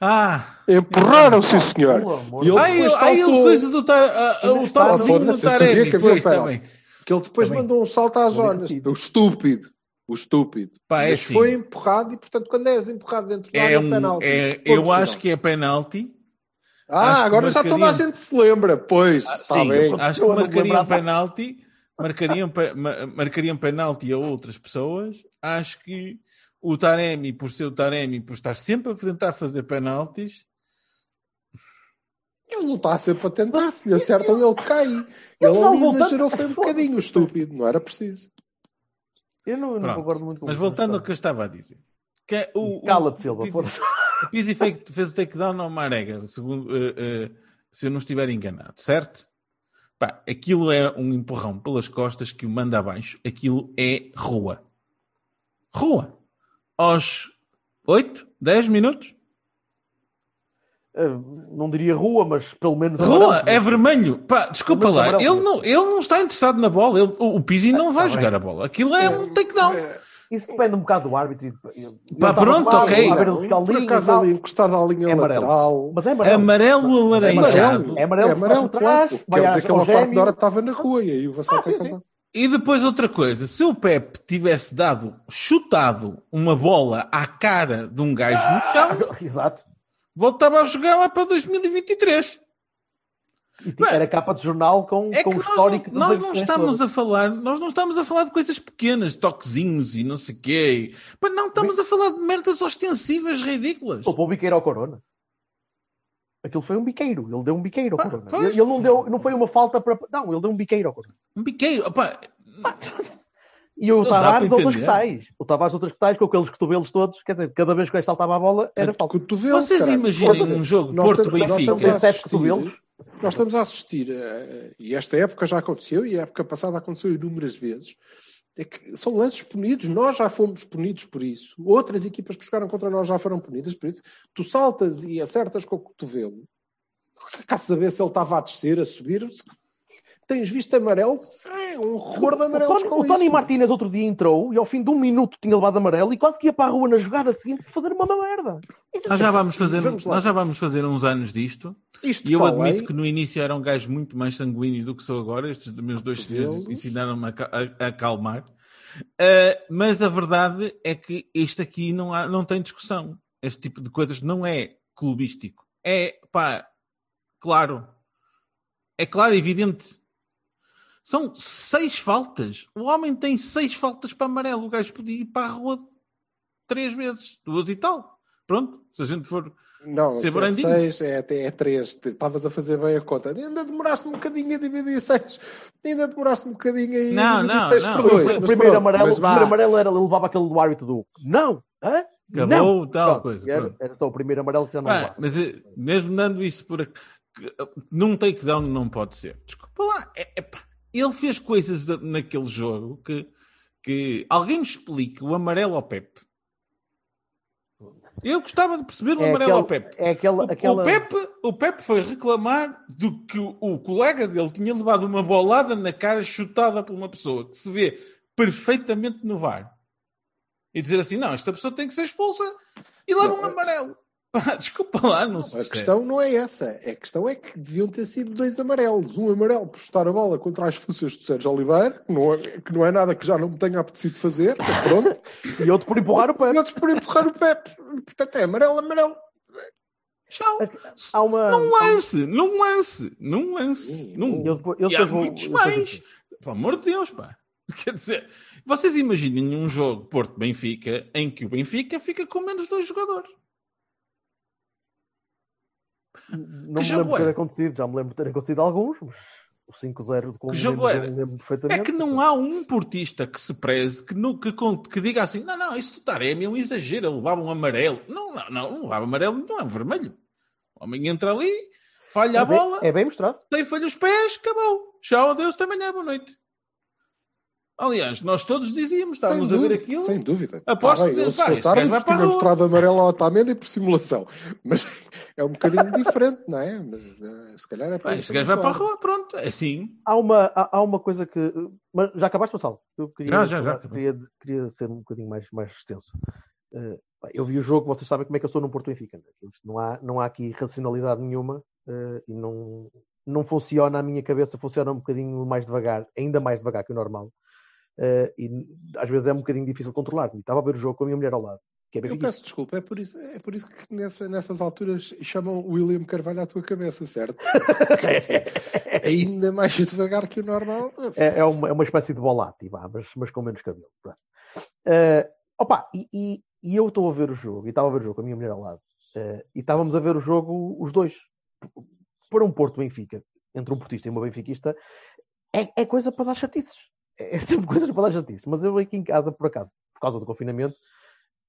Ah! Empurraram, sim senhor. E ele Aí, depois aí o coisa do tar, ah, ah, o toquezinho do Taremi, que havia pois, penalti. também. Que ele depois Também. mandou um salto às zonas. O estúpido. O estúpido. Pá, é Mas assim. foi empurrado e, portanto, quando és empurrado dentro da É área, um, penalti. é, Ponto eu final. acho que é penalti. Ah, acho agora já toda a marcaria- gente se lembra. Pois, Ah, está sim, bem. acho que marcariam lembrava. penalti, marcariam, pe- ma- marcariam penalti a outras pessoas. Acho que o Taremi, por ser o Taremi, por estar sempre a tentar fazer penaltis, Ele não está sempre a tentar. Se lhe acertam, ele cai. Ele não ali exagerou, foi um bocadinho estúpido. Não era preciso. Eu não, não concordo muito com mas voltando ao que eu estava a dizer. Que é o, Cala-te, Silva, força. O Pizzi fez, o takedown ao Marega, segundo, eh, eh, se eu não estiver enganado, certo? Pá, aquilo é um empurrão pelas costas que o manda abaixo. Aquilo é rua. Rua. Aos 8, 10 minutos. Eh, Não diria rua, mas pelo menos. Rua, amarelo. é vermelho. Pá, desculpa lá. Ele amarelo. não, ele não está interessado na bola. Ele- o Pizzi não vai tá jogar bem. a bola. Aquilo é um takedown. Isso depende um bocado do árbitro. Pá, pronto, ok. Por linha acaso ali encostado à linha É amarelo. lateral. Mas é amarelo. Amarelo alaranjado. É amarelo, É amarelo, por trás, claro. vai Quer dizer que ele ao a quarto gêmeo. de hora estava na rua e aí o Vassal Ah, tem razão. E depois outra coisa, se o Pep tivesse dado, chutado uma bola à cara de um gajo no chão, <laughs> Exato. Voltava a jogar lá para 2023. E tipo, era capa de jornal com, É com o histórico não, nós não estamos todas. a falar, nós não estamos a falar de coisas pequenas, toquezinhos e não sei o quê. Pá, não estamos a falar de merdas ostensivas ridículas. Poupou o biqueiro ao Corona. Aquilo foi um biqueiro. Ele deu um biqueiro ao Pá, Corona. Ele ele não deu, não foi uma falta para. Não, ele deu um biqueiro ao Corona. Um biqueiro. Opá, <laughs> E o Tavares, para outros entender. tais. O Tavares, outros tais, com aqueles cotovelos todos. Quer dizer, cada vez que o gajo saltava a bola, era falta. Cotovelo, vocês caralho. imaginem Quer dizer, um jogo Porto-Benfica. estamos a Sete assistir- cotovelos. Nós estamos a assistir, e esta época já aconteceu, e a época passada aconteceu inúmeras vezes, é que são lances punidos, nós já fomos punidos por isso, outras equipas que jogaram contra nós já foram punidas por isso. Tu saltas e acertas com o cotovelo, cá saber se ele estava a descer, a subir, se- tens visto amarelo, é um horror de O amarelos Tony, o Tony isso. Martínez outro dia entrou e ao fim de um minuto tinha levado amarelo e quase que ia para a rua na jogada seguinte para fazer uma merda. Nós já vamos fazer, Vamos nós já vamos fazer uns anos disto. Isto E eu admito que no início era um gajo muito mais sanguíneo do que sou agora. Estes meus dois Cotovelos. ensinaram-me a, a- a acalmar. Ah, mas a verdade é que este aqui não, há, não tem discussão. Este tipo de coisas não é clubístico. É, pá, claro. É claro, evidente. São seis faltas. O homem tem seis faltas para amarelo. O gajo podia ir para a rua três vezes, duas e tal. Pronto, se a gente for. Não, Ser se é brandinho. 6, é até é 3. Estavas a fazer bem a conta. Ainda demoraste um bocadinho a dividir 6. Ainda demoraste um bocadinho a Não, dividir não, 6 não. por O 2. primeiro- o primeiro amarelo, o primeiro amarelo era, ele levava aquele do árbitro do não, hã? Acabou, não. tal Pronto, coisa, Era, era só o primeiro amarelo que já não levava. mas eh, mesmo dando isso por eh, num takedown não pode ser. Desculpa lá, é- é pá, ele fez coisas naquele jogo que, que alguém me explique o amarelo ao Pepe. Eu gostava de perceber o É amarelo ao aquele- Pepe. é aquela- O, aquela- o Pepe. o Pepe foi reclamar do que o, o colega dele tinha levado uma bolada na cara chutada por uma pessoa que se vê perfeitamente no VAR e dizer assim: não, esta pessoa tem que ser expulsa e leva um amarelo. <laughs> Pá, desculpa lá, não se A questão não é essa. A questão é que deviam ter sido dois amarelos. Um amarelo por chutar a bola contra as forças do Sérgio Oliveira, que não, é, que não é nada que já não me tenha apetecido fazer, mas pronto. E outro por empurrar o E pé. outros por empurrar o Pepe. Portanto, é amarelo, amarelo. Tchau. Há uma. Num lance, num lance, num lance. Num... Eu depois- eu e há vou- muitos eu mais. Pelo amor de Deus, pá. <laughs> Quer dizer, vocês imaginem um jogo Porto-Benfica em que o Benfica fica com menos dois jogadores. Não me jogo lembro de ter acontecido, já me lembro de ter acontecido alguns, mas o 5-0 de Que lembro perfeitamente. É que não há um portista que se preze, que, não, que, que diga assim: não, não, isso do Taremi é um exagero, ele levava um amarelo. Não, não, não, não levava amarelo, não é um vermelho. O homem entra ali, falha a é, bem, bola, é bem mostrado. tem falha os pés, acabou. Tchau, adeus, até amanhã, boa noite. Aliás, nós todos dizíamos, Sem estávamos a ver aquilo. Sem dúvida. Aposto Tá bem, que- se pá, fosse esse gajo árbitro, vai para a tinha rua. mostrado amarelo ao Otamendi por simulação. <laughs> Mas é um bocadinho diferente, não é? Mas eh, se calhar é este gajo vai para a rua, pronto, é assim. Há uma, há, há uma coisa que. Mas já acabaste, Marcelo? Eu queria, Já, já, já, queria, queria ser um bocadinho mais, mais extenso. Pá, eu vi o jogo, vocês sabem como é que eu sou no Porto Benfica. né? Não há, não há aqui racionalidade nenhuma eh, e não, não funciona a minha cabeça, funciona um bocadinho mais devagar, ainda mais devagar que o normal. Eh, e às vezes é um bocadinho difícil controlar. E Estava a ver o jogo com a minha mulher ao lado. É Eu peço desculpa, é por isso, é por isso que nessa- nessas alturas chamam William Carvalho à tua cabeça, certo? <laughs> Ainda mais devagar que o normal. É, é uma, é uma espécie de volati, vá, mas, mas com menos cabelo. Eh, opa, e, e- e eu estou a ver o jogo, e estava a ver o jogo com a minha mulher ao lado, eh, e estávamos a ver o jogo os dois. Para um Porto Benfica, entre um portista e uma benfiquista, é, é coisa para dar chatices. É, sempre coisa para dar chatices. Mas eu aqui em casa, por acaso, por causa do confinamento,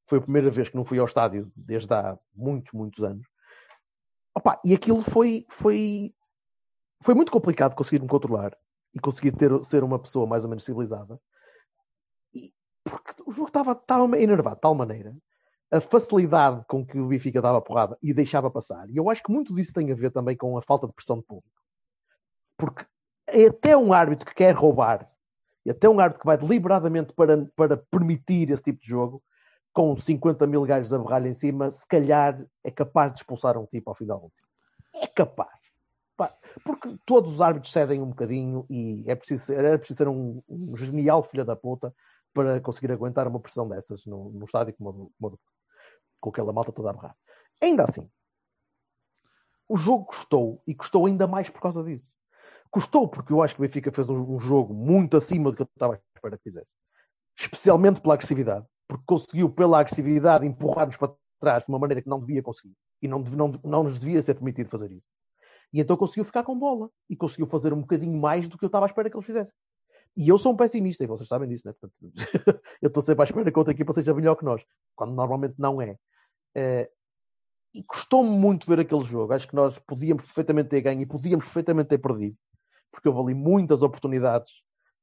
foi a primeira vez que não fui ao estádio desde há muitos, muitos anos. Opa, e aquilo foi, foi, foi muito complicado conseguir me controlar e conseguir ter, ser uma pessoa mais ou menos civilizada. E- porque o jogo estava, estava enervado de tal maneira, a facilidade com que o Benfica dava porrada e deixava passar. E eu acho que muito disso tem a ver também com a falta de pressão de público. Porque é até um árbitro que quer roubar, e até um árbitro que vai deliberadamente para, para permitir esse tipo de jogo, com 50 mil gajos a berrar em cima, se calhar é capaz de expulsar um tipo ao final do tempo. É capaz. Porque todos os árbitros cedem um bocadinho e é preciso era preciso ser um, um genial filho da puta para conseguir aguentar uma pressão dessas no, no estádio como, como com aquela malta toda a berrar. Ainda assim, o jogo custou e custou ainda mais por causa disso. Custou porque eu acho que o Benfica fez um, um jogo muito acima do que eu estava à espera que fizesse. Especialmente pela agressividade, porque conseguiu, pela agressividade, empurrar-nos para trás de uma maneira que não devia conseguir. E não, não, não nos devia ser permitido fazer isso. E então conseguiu ficar com bola e conseguiu fazer um bocadinho mais do que eu estava à espera que eles fizessem. E eu sou um pessimista, e vocês sabem disso, né? Portanto, <laughs> eu estou sempre à espera que outra equipa seja melhor que nós, quando normalmente não é. Eh, e custou-me muito ver aquele jogo. Acho que nós podíamos perfeitamente ter ganho e podíamos perfeitamente ter perdido, porque houve ali muitas oportunidades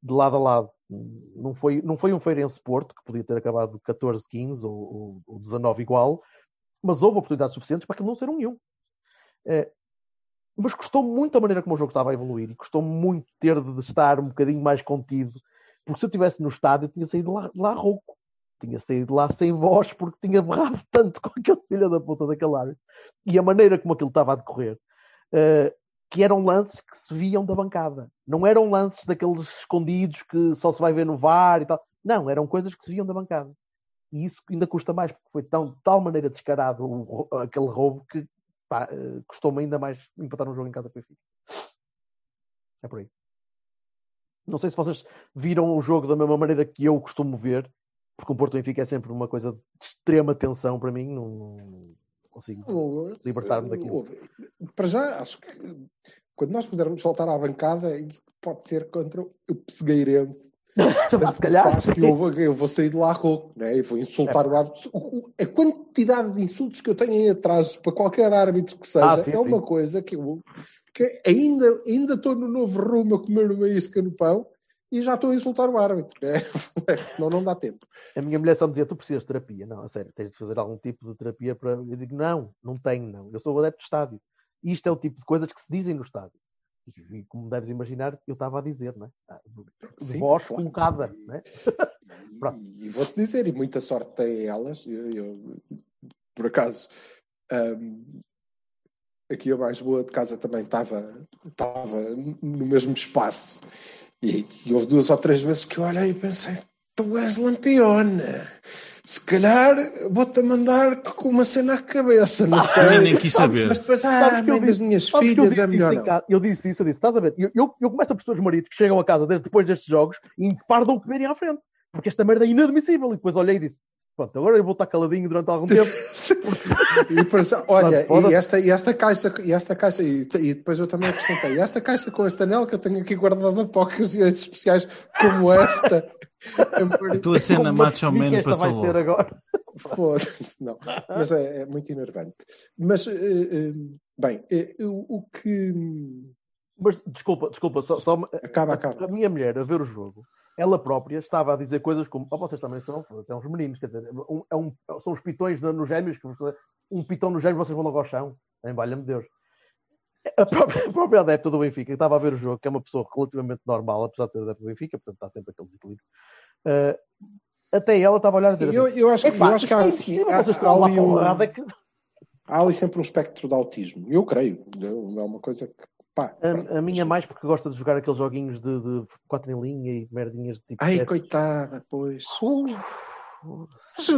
de lado a lado. Não foi, não foi um Feirense Porto, que podia ter acabado 14-15 ou, ou, ou 19 igual, mas houve oportunidades suficientes para aquilo não ser um 1. Eh, mas custou muito a maneira como o jogo estava a evoluir e custou muito ter de estar um bocadinho mais contido, porque se eu estivesse no estádio, eu tinha saído lá, lá rouco, tinha saído lá sem voz, porque tinha berrado tanto com aquele filho da puta daquele árbitro e a maneira como aquilo estava a decorrer, eh, que eram lances que se viam da bancada, não eram lances daqueles escondidos que só se vai ver no VAR e tal, não, eram coisas que se viam da bancada. E isso ainda custa mais, porque foi tão, de tal maneira descarado o- aquele roubo que eh, custou-me ainda mais empatar um jogo em casa com o Benfica. É por aí. Não sei se vocês viram o jogo da mesma maneira que eu costumo ver, porque o Porto Benfica é sempre uma coisa de extrema tensão para mim, não consigo libertar-me daquilo. Para já, acho que quando nós pudermos voltar à bancada, isto pode ser contra o Pessegueirense. <laughs> Se calhar, que eu, vou, eu vou sair de lá rouco, né? e vou insultar o árbitro. O- o- A quantidade de insultos que eu tenho em atrasos para qualquer árbitro que seja Ah, sim, é uma sim. coisa que eu que ainda, ainda estou no novo rumo a comer uma isca no pão e já estou a insultar o árbitro. né? <laughs> Senão não dá tempo. A minha mulher só me dizia: Tu precisas de terapia. Não, a sério, tens de fazer algum tipo de terapia para. Eu digo: Não, não tenho, não. Eu sou adepto de estádio. E isto é o tipo de coisas que se dizem no estádio. E, e como deves imaginar, eu estava a dizer, né? Ah, De Sim, voz claro. colocada, né? <laughs> Pronto. E, e vou-te dizer, e muita sorte têm elas. Eu, eu, por acaso, hum, aqui a mais boa de casa também estava, estava no mesmo espaço. E, e houve duas ou três vezes que eu olhei e pensei: tu és lampiona. Se calhar vou-te mandar com uma cena à cabeça, não sei. Eu nem quis saber. Mas depois, ah, Sabes que eu disse- minhas Sabes que eu filhas disse é melhor não. Eu disse isso, eu disse, estás a ver? Eu, eu, eu começo a perceber os maridos que chegam a casa desde depois destes jogos e enfardam o que verem à frente. Porque esta merda é inadmissível. E depois olhei e disse, pronto, agora eu vou estar caladinho durante algum tempo. <laughs> E depois, olha, Pronto, e esta, e esta caixa, e esta caixa, e, e depois eu também acrescentei, e esta caixa com este anel que eu tenho aqui guardada para ocasiões especiais como esta. <laughs> A tua cena macho man esta vai passou ser agora. Foda-se, não. Mas é, é muito enervante. Mas, eh, eh, bem, o, o que. Mas desculpa, desculpa, só, só Acaba, a, acaba. a minha mulher a ver o jogo ela própria estava a dizer coisas como oh, vocês também são, são uns meninos, quer dizer, um, é um, são os pitões no, nos gêmeos, que um pitão nos gêmeos vocês vão logo ao chão, em valha-me Deus. A própria, a própria adepta do Benfica, que estava a ver o jogo, que é uma pessoa relativamente normal, apesar de ser adepta do Benfica, portanto está sempre aquele desequilíbrio. Uh, até ela estava a olhar e dizer eu, assim, eu acho, eu acho que há, é assim, há, há ali um- porrada que- há ali sempre um espectro de autismo. Eu creio. É uma coisa que. Pá, A, a minha mais porque gosta de jogar aqueles joguinhos de, de quatro em linha e merdinhas de tipo. Ai, sete. coitada, pois.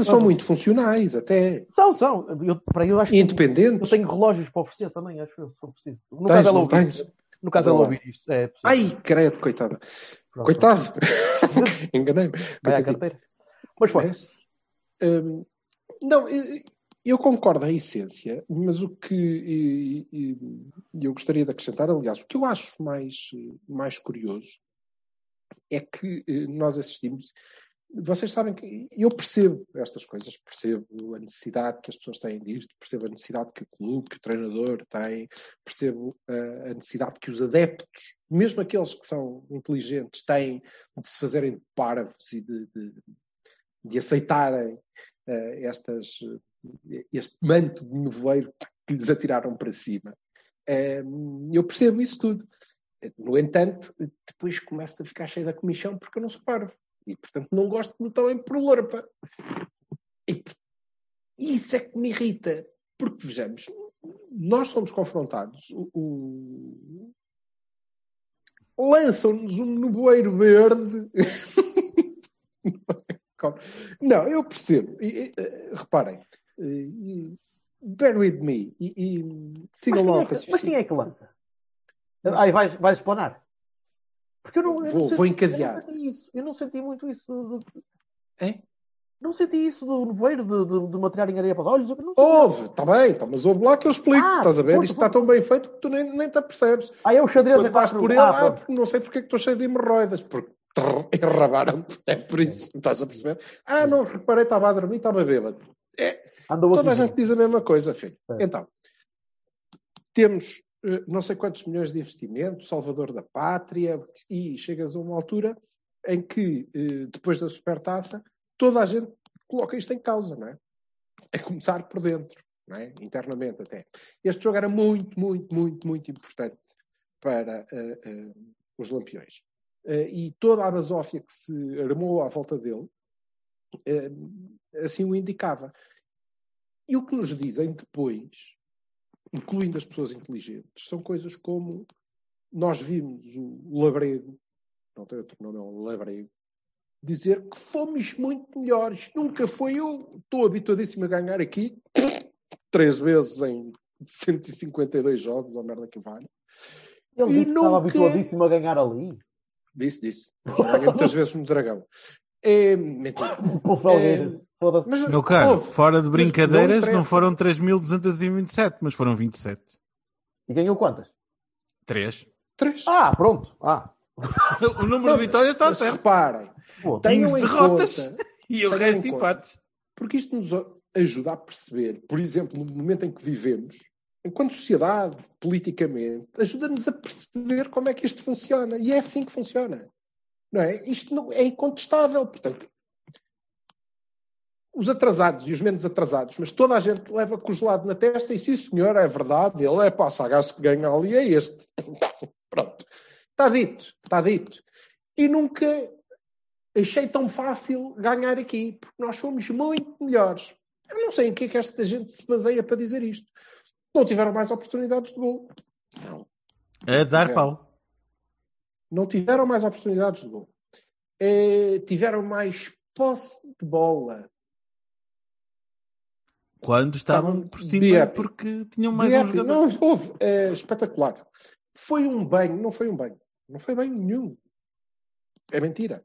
São muito funcionais, até. São, são. Eu, para eu acho E que independentes. eu tenho relógios para oferecer também, acho eu, se for preciso. No Tens, caso ela não ouvir, no caso ela ouvir isto. É. Ai, credo, coitada. Pronto. Coitado. <laughs> Enganei-me. Vai à Coitadinho. carteira. Mas foi. Hum, não, eu, eu concordo à essência, mas o que e- e- eu gostaria de acrescentar, aliás, o que eu acho mais, mais curioso é que eh, nós assistimos. Vocês sabem que eu percebo estas coisas, percebo a necessidade que as pessoas têm disto, percebo a necessidade que o clube, que o treinador tem, percebo eh, a necessidade que os adeptos, mesmo aqueles que são inteligentes, têm de se fazerem parvos e de, de- de aceitarem eh, estas, este manto de nevoeiro que lhes atiraram para cima. Eu percebo isso tudo. No entanto, depois começo a ficar cheio da comissão porque eu não sou parvo. E, portanto, não gosto que me tomem por lorpa. E isso é que me irrita. Porque, vejamos, nós somos confrontados. O, o- Lançam-nos um nevoeiro verde. <laughs> Não, eu percebo. E, eh, reparem, e- bear with me e, e o Mas quem, é que, mas quem é que lança? Aí vais, vais explanar. Porque eu não, eu não Vou- senti- vou encadear. Eu não senti isso. Eu não senti muito isso. do- do- É? Não senti isso do nevoeiro, de, de, de material em areia para os olhos. não. Houve, está bem, tá, mas houve lá que eu explico, Ah, estás a ver? força, Isto está tão bem feito que tu nem, nem te apercebes. Ah, é o xadrez Quando a quatro. por ele, ah, ah, não sei porque é que estou cheio de hemorroidas, porque trrr, <laughs> enrabaram-te, é por isso, estás a perceber? Ah, não, reparei, estava a dormir, estava bêbado. Andou toda a gente diz a mesma coisa, filho. É. Então, temos eh, não sei quantos milhões de investimento, salvador da pátria, e chegas a uma altura em que, eh, depois da supertaça, toda a gente coloca isto em causa, não é? A começar por dentro, não é? internamente até. Este jogo era muito, muito, muito, muito importante para eh, eh, os Lampiões. Eh, e toda a basófia que se armou à volta dele assim o indicava. E o que nos dizem depois, incluindo as pessoas inteligentes, são coisas como nós vimos o Labrego, não tem outro nome, é um Labrego, dizer que fomos muito melhores. Nunca foi eu. Estou habituadíssimo a ganhar aqui <coughs> três vezes em 152 jogos, ou merda que vale. Ele E disse que estava nunca- habituadíssimo a ganhar ali. Disse, disse. Já ganhei muitas vezes no Dragão. É mentira. <coughs> Pelo Felgueiro. Foda-se. Mas, Meu caro, houve. fora de brincadeiras, não não, foram 3.227, mas foram 27. E ganhou quantas? 3. Três. Ah, pronto. Ah, <laughs> O número de vitórias está Mas certo. reparem, pô, tenham 15 em derrotas. conta <laughs> E o resto conta. empates. Porque isto nos ajuda a perceber, por exemplo, no momento em que vivemos, enquanto sociedade, politicamente, ajuda-nos a perceber como é que isto funciona. E é assim que funciona. Não é? Isto não, é incontestável. Portanto, os atrasados e os menos atrasados, mas toda a gente leva com o gelado na testa e sim, senhor, é verdade, ele é pá, sagaz que ganha ali, é este. <laughs> Pronto. Está dito, está dito. E nunca achei tão fácil ganhar aqui, porque nós fomos muito melhores. Eu não sei em que é que esta gente se baseia para dizer isto. Não tiveram mais oportunidades de gol. Não. A dar É. pau. Não tiveram mais oportunidades de gol. Eh, tiveram mais posse de bola. Quando estavam por cima porque tinham mais De um jogador. Não, houve. É espetacular. Foi um banho. Não foi um banho. Não foi banho nenhum. É mentira.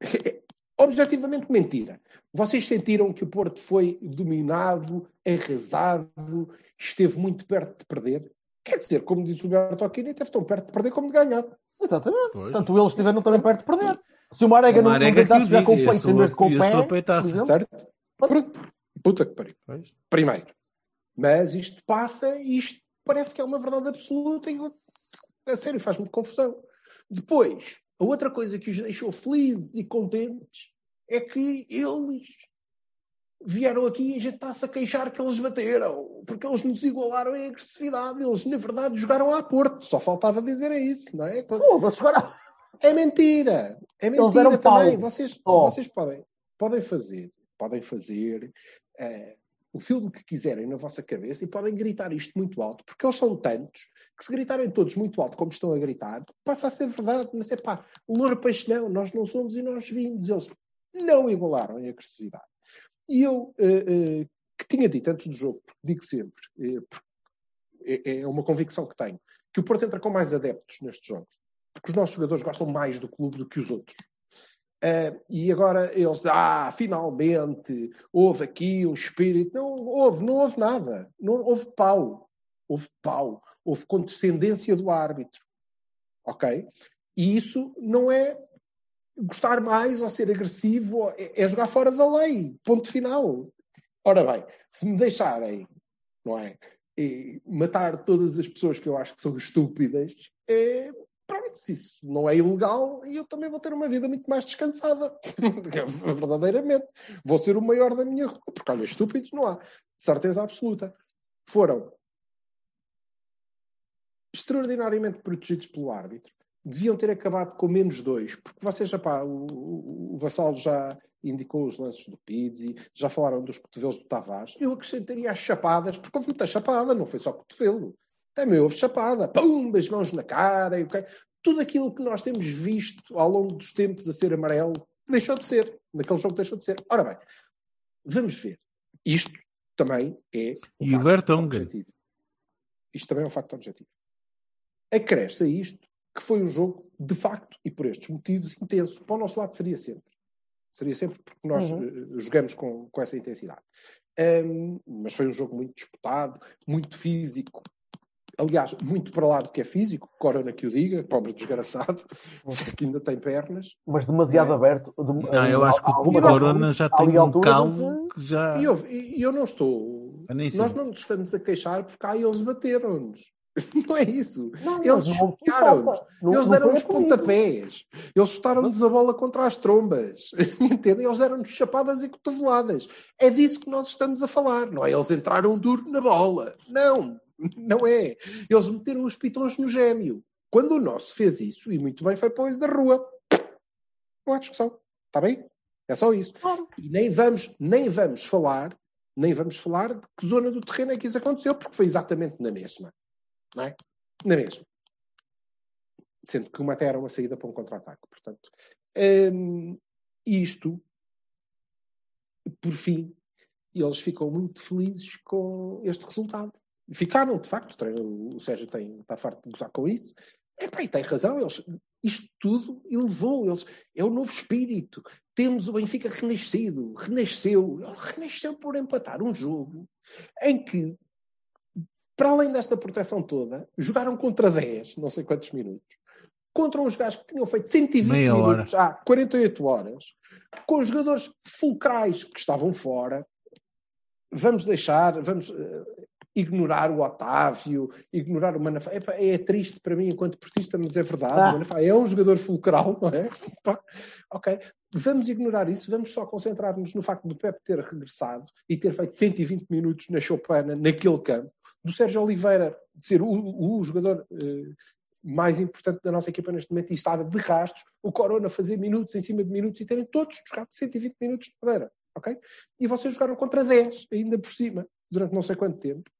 É objetivamente mentira. Vocês sentiram que o Porto foi dominado, arrasado, esteve muito perto de perder? Quer dizer, como diz o Roberto Aquino, esteve tão perto de perder como de ganhar. Exatamente. Pois. Portanto, eles estiveram também perto de perder. Se o Marega O não, não Marega que tentasse jogar com o peito eu em vez de com o pé, Certo? Pronto. Puta que pariu. Pois. Primeiro. Mas isto passa e isto parece que é uma verdade absoluta e a sério faz-me confusão. Depois, A outra coisa que os deixou felizes e contentes é que eles vieram aqui e a gente está-se a queixar que eles bateram, porque eles nos igualaram em agressividade. Eles, na verdade, jogaram a Porto. Só faltava dizer isso, não é? Pô, mas jogaram... É mentira. É mentira também. pau. Vocês, Oh. vocês podem, podem fazer, podem fazer eh, o filme que quiserem na vossa cabeça e podem gritar isto muito alto, porque eles são tantos que se gritarem todos muito alto como estão a gritar, passa a ser verdade. Mas é pá, louro peixe não, nós não somos e nós vimos. Eles não igualaram em agressividade. E eu, eh, eh, que tinha dito antes do jogo, digo sempre, é, é uma convicção que tenho, que o Porto entra com mais adeptos nestes jogos. Porque os nossos jogadores gostam mais do clube do que os outros. Ah, e agora eles, ah, finalmente, houve aqui um espírito. Não houve, não houve nada. Não houve pau. Houve pau. Houve condescendência do árbitro. Ok? E isso não é gostar mais ou ser agressivo, é, é jogar fora da lei. Ponto final. Ora bem, se me deixarem, não é? E matar todas as pessoas que eu acho que são estúpidas, é, pronto, se isso não é ilegal, eu também vou ter uma vida muito mais descansada. <laughs> Verdadeiramente. Vou ser o maior da minha rua, porque olha, estúpidos não há. Certeza absoluta. Foram extraordinariamente protegidos pelo árbitro. Deviam ter acabado com menos dois, porque vocês, já o, o, o Vassalo já indicou os lances do Pizzi, já falaram dos cotovelos do Tavares. Eu acrescentaria as chapadas, porque houve muita chapada, não foi só cotovelo. Também houve chapada, pum, as mãos na cara, e o quê? tudo aquilo que nós temos visto ao longo dos tempos a ser amarelo, deixou de ser. Naquele jogo deixou de ser. Ora bem, vamos ver. Isto também é um E o Vertonghen. objetivo. Isto também é um facto objetivo. Acresce a isto que foi um jogo, de facto, e por estes motivos, intenso. Para o nosso lado seria sempre. Seria sempre porque nós Uhum. eh, jogamos com, com essa intensidade. Ahm, mas foi um jogo muito disputado, muito físico. Aliás, muito para lá do que é físico, Corona que o diga, pobre desgraçado, se é que ainda tem pernas. Mas demasiado É. aberto. Dem- Não, eu acho que o Corona já tem um calmo que já. E eu, eu não estou. Eu Nós não nos estamos a queixar porque ah, eles bateram-nos. <laughs> Não é isso. Não, Eles. Não- Eles deram-nos pontapés. Eles chutaram-nos a bola contra as trombas. <laughs> Entendem? Eles deram-nos chapadas e cotoveladas. É disso que nós estamos a falar. Não é? Eles entraram duro na bola. Não. <laughs> Não é. Eles meteram os pitões no gêmeo. Quando o nosso fez isso, e muito bem, foi para o da rua. Não há discussão. Está bem? É só isso. E nem vamos, nem vamos falar, nem vamos falar de que zona do terreno é que isso aconteceu, porque foi exatamente na mesma. Não é? Na mesma. Sendo que uma até era uma saída para um contra-ataque. Portanto, hum, isto, por fim, eles ficam muito felizes com este resultado. Ficaram, de facto, o Sérgio tem, está farto de gozar com isso. Epá, e tem razão, eles, isto tudo elevou, eles, é o novo espírito. Temos o Benfica renascido, renasceu, renasceu por empatar um jogo em que, para além desta proteção toda, jogaram contra 10, não sei quantos minutos, contra uns gajos que tinham feito 120 Meia hora. minutos há 48 horas, com jogadores fulcrais que estavam fora. Vamos deixar, vamos eh, ignorar o Otávio, ignorar o Manafá. Epá, é triste para mim enquanto portista, mas é verdade. Ah. O Manafá é um jogador fulcral, não é? Ok. Vamos ignorar isso, vamos só concentrar-nos no facto do Pepe ter regressado e ter feito 120 minutos na Chopana, naquele campo, do Sérgio Oliveira ser o, o jogador eh, mais importante da nossa equipa neste momento e estar de rastros, o Corona fazer minutos em cima de minutos e terem todos jogado 120 minutos de madeira, ok? E vocês jogaram contra 10, ainda por cima, durante não sei quanto tempo.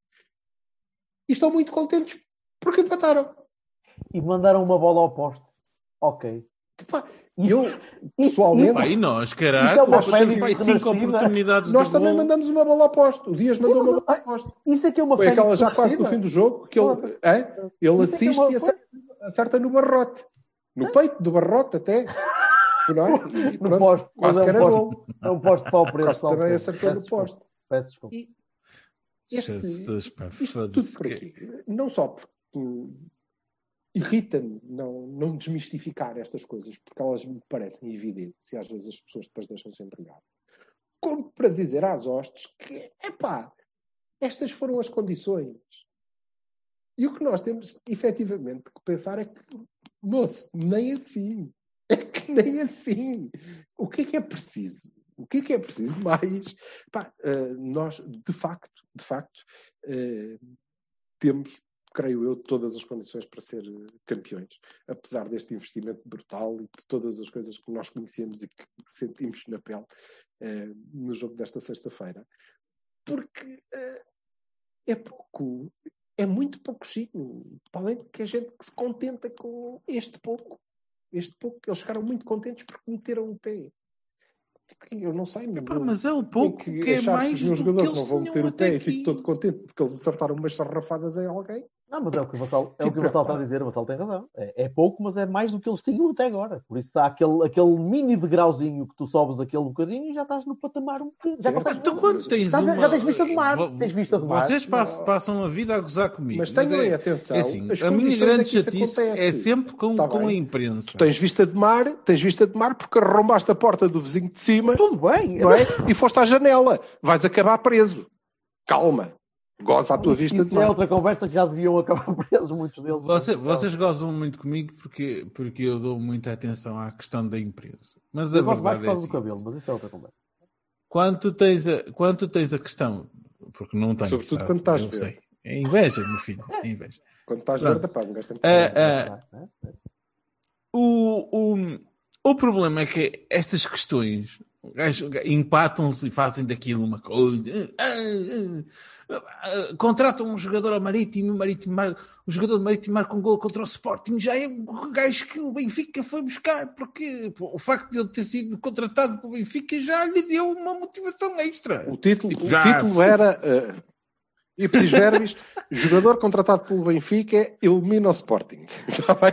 E estão muito contentes porque empataram. E mandaram uma bola ao poste. Ok. Epá, Eu, pessoalmente, Pá, e nós, Isso caralho, é nós temos pá, cinco oportunidades nós também gol. mandamos uma bola ao poste. O Dias mandou Sim, uma bola ao poste. Isso é que é uma Foi aquela já quase no fim do jogo que ele, é? ele é que é assiste uma e acerta, acerta no barrote. No peito do barrote até. <laughs> Não é? E No pronto, poste. quase Mas que é um era poste. gol. É um poste só para Quase também acertou no poste. Peço desculpa. E este, Jesus, pá, isto tudo por que- aqui. Não só porque irrita-me não, não desmistificar estas coisas, porque elas me parecem evidentes e às vezes as pessoas depois deixam-se empregar. Como para dizer às hostes que, epá, estas foram as condições. E o que nós temos efetivamente que pensar é que, moço, nem assim. nem assim. O que é que é preciso? O que é que é preciso <laughs> mais? Pá, eh, nós, de facto, de facto, eh, temos, creio eu, todas as condições para ser eh, campeões. Apesar deste investimento brutal e de todas as coisas que nós conhecemos e que, sentimos na pele no jogo desta sexta-feira. Porque é pouco, é muito pouquinho. Para além de que a gente que se contenta com este pouco. Este pouco, eles ficaram muito contentes porque meteram o pé. Eu não sei, mas, mas é o pouco que, é achar mais os meus do que jogadores eles não vão meter o pé e aqui. fico todo contente porque eles acertaram umas sarrafadas em alguém. Não, mas é o que o Vassal, é o, que o Vassal está a preocupado. dizer, o Vassal tem razão. É, é pouco, mas é mais do que eles tinham até agora. Por isso há aquele, aquele mini degrauzinho que tu sobes aquele bocadinho e já estás no patamar um bocadinho. Já consegues Então quando tens Já- já uma... tens vista de mar, tens vista de mar. Vocês pass- passam a vida a gozar comigo. Mas tenham é, atenção, é assim, as a minha grande isso chatice é sempre com, Tá com a imprensa. Tu tens vista de mar, tens vista de mar porque arrombaste a porta do vizinho de cima Tudo bem. não é? e foste à janela. Vais acabar preso. Calma. Goza a tua vista Isso de é outra conversa que já deviam acabar <laughs> presos muitos deles. Você- vocês gozam muito comigo porque, porque eu dou muita atenção à questão da empresa. Mas a Eu gosto mais verdade por é causa assim, do cabelo, mas isso é outra conversa. quando tu tens a, quando tu tens a questão, porque não tens, Sobretudo sabe? quando estás eu verde. sei. É inveja, meu filho, é inveja. Quando estás Pronto. verde, pá, um gajo tem Ah, que- ah, O, o, o problema é que estas questões empatam-se e fazem daquilo uma coisa. Ah, ah, ah, Contratam um jogador ao Marítimo, o, Marítimo mar- o jogador do Marítimo marca um gol contra o Sporting, já é um gajo que o Benfica foi buscar, porque o facto de ele ter sido contratado pelo Benfica já lhe deu uma motivação extra. O título, Tipo, o título era uh, Ipsis Verbis, <laughs> jogador contratado pelo Benfica, elimina o Sporting. Está <laughs> bem?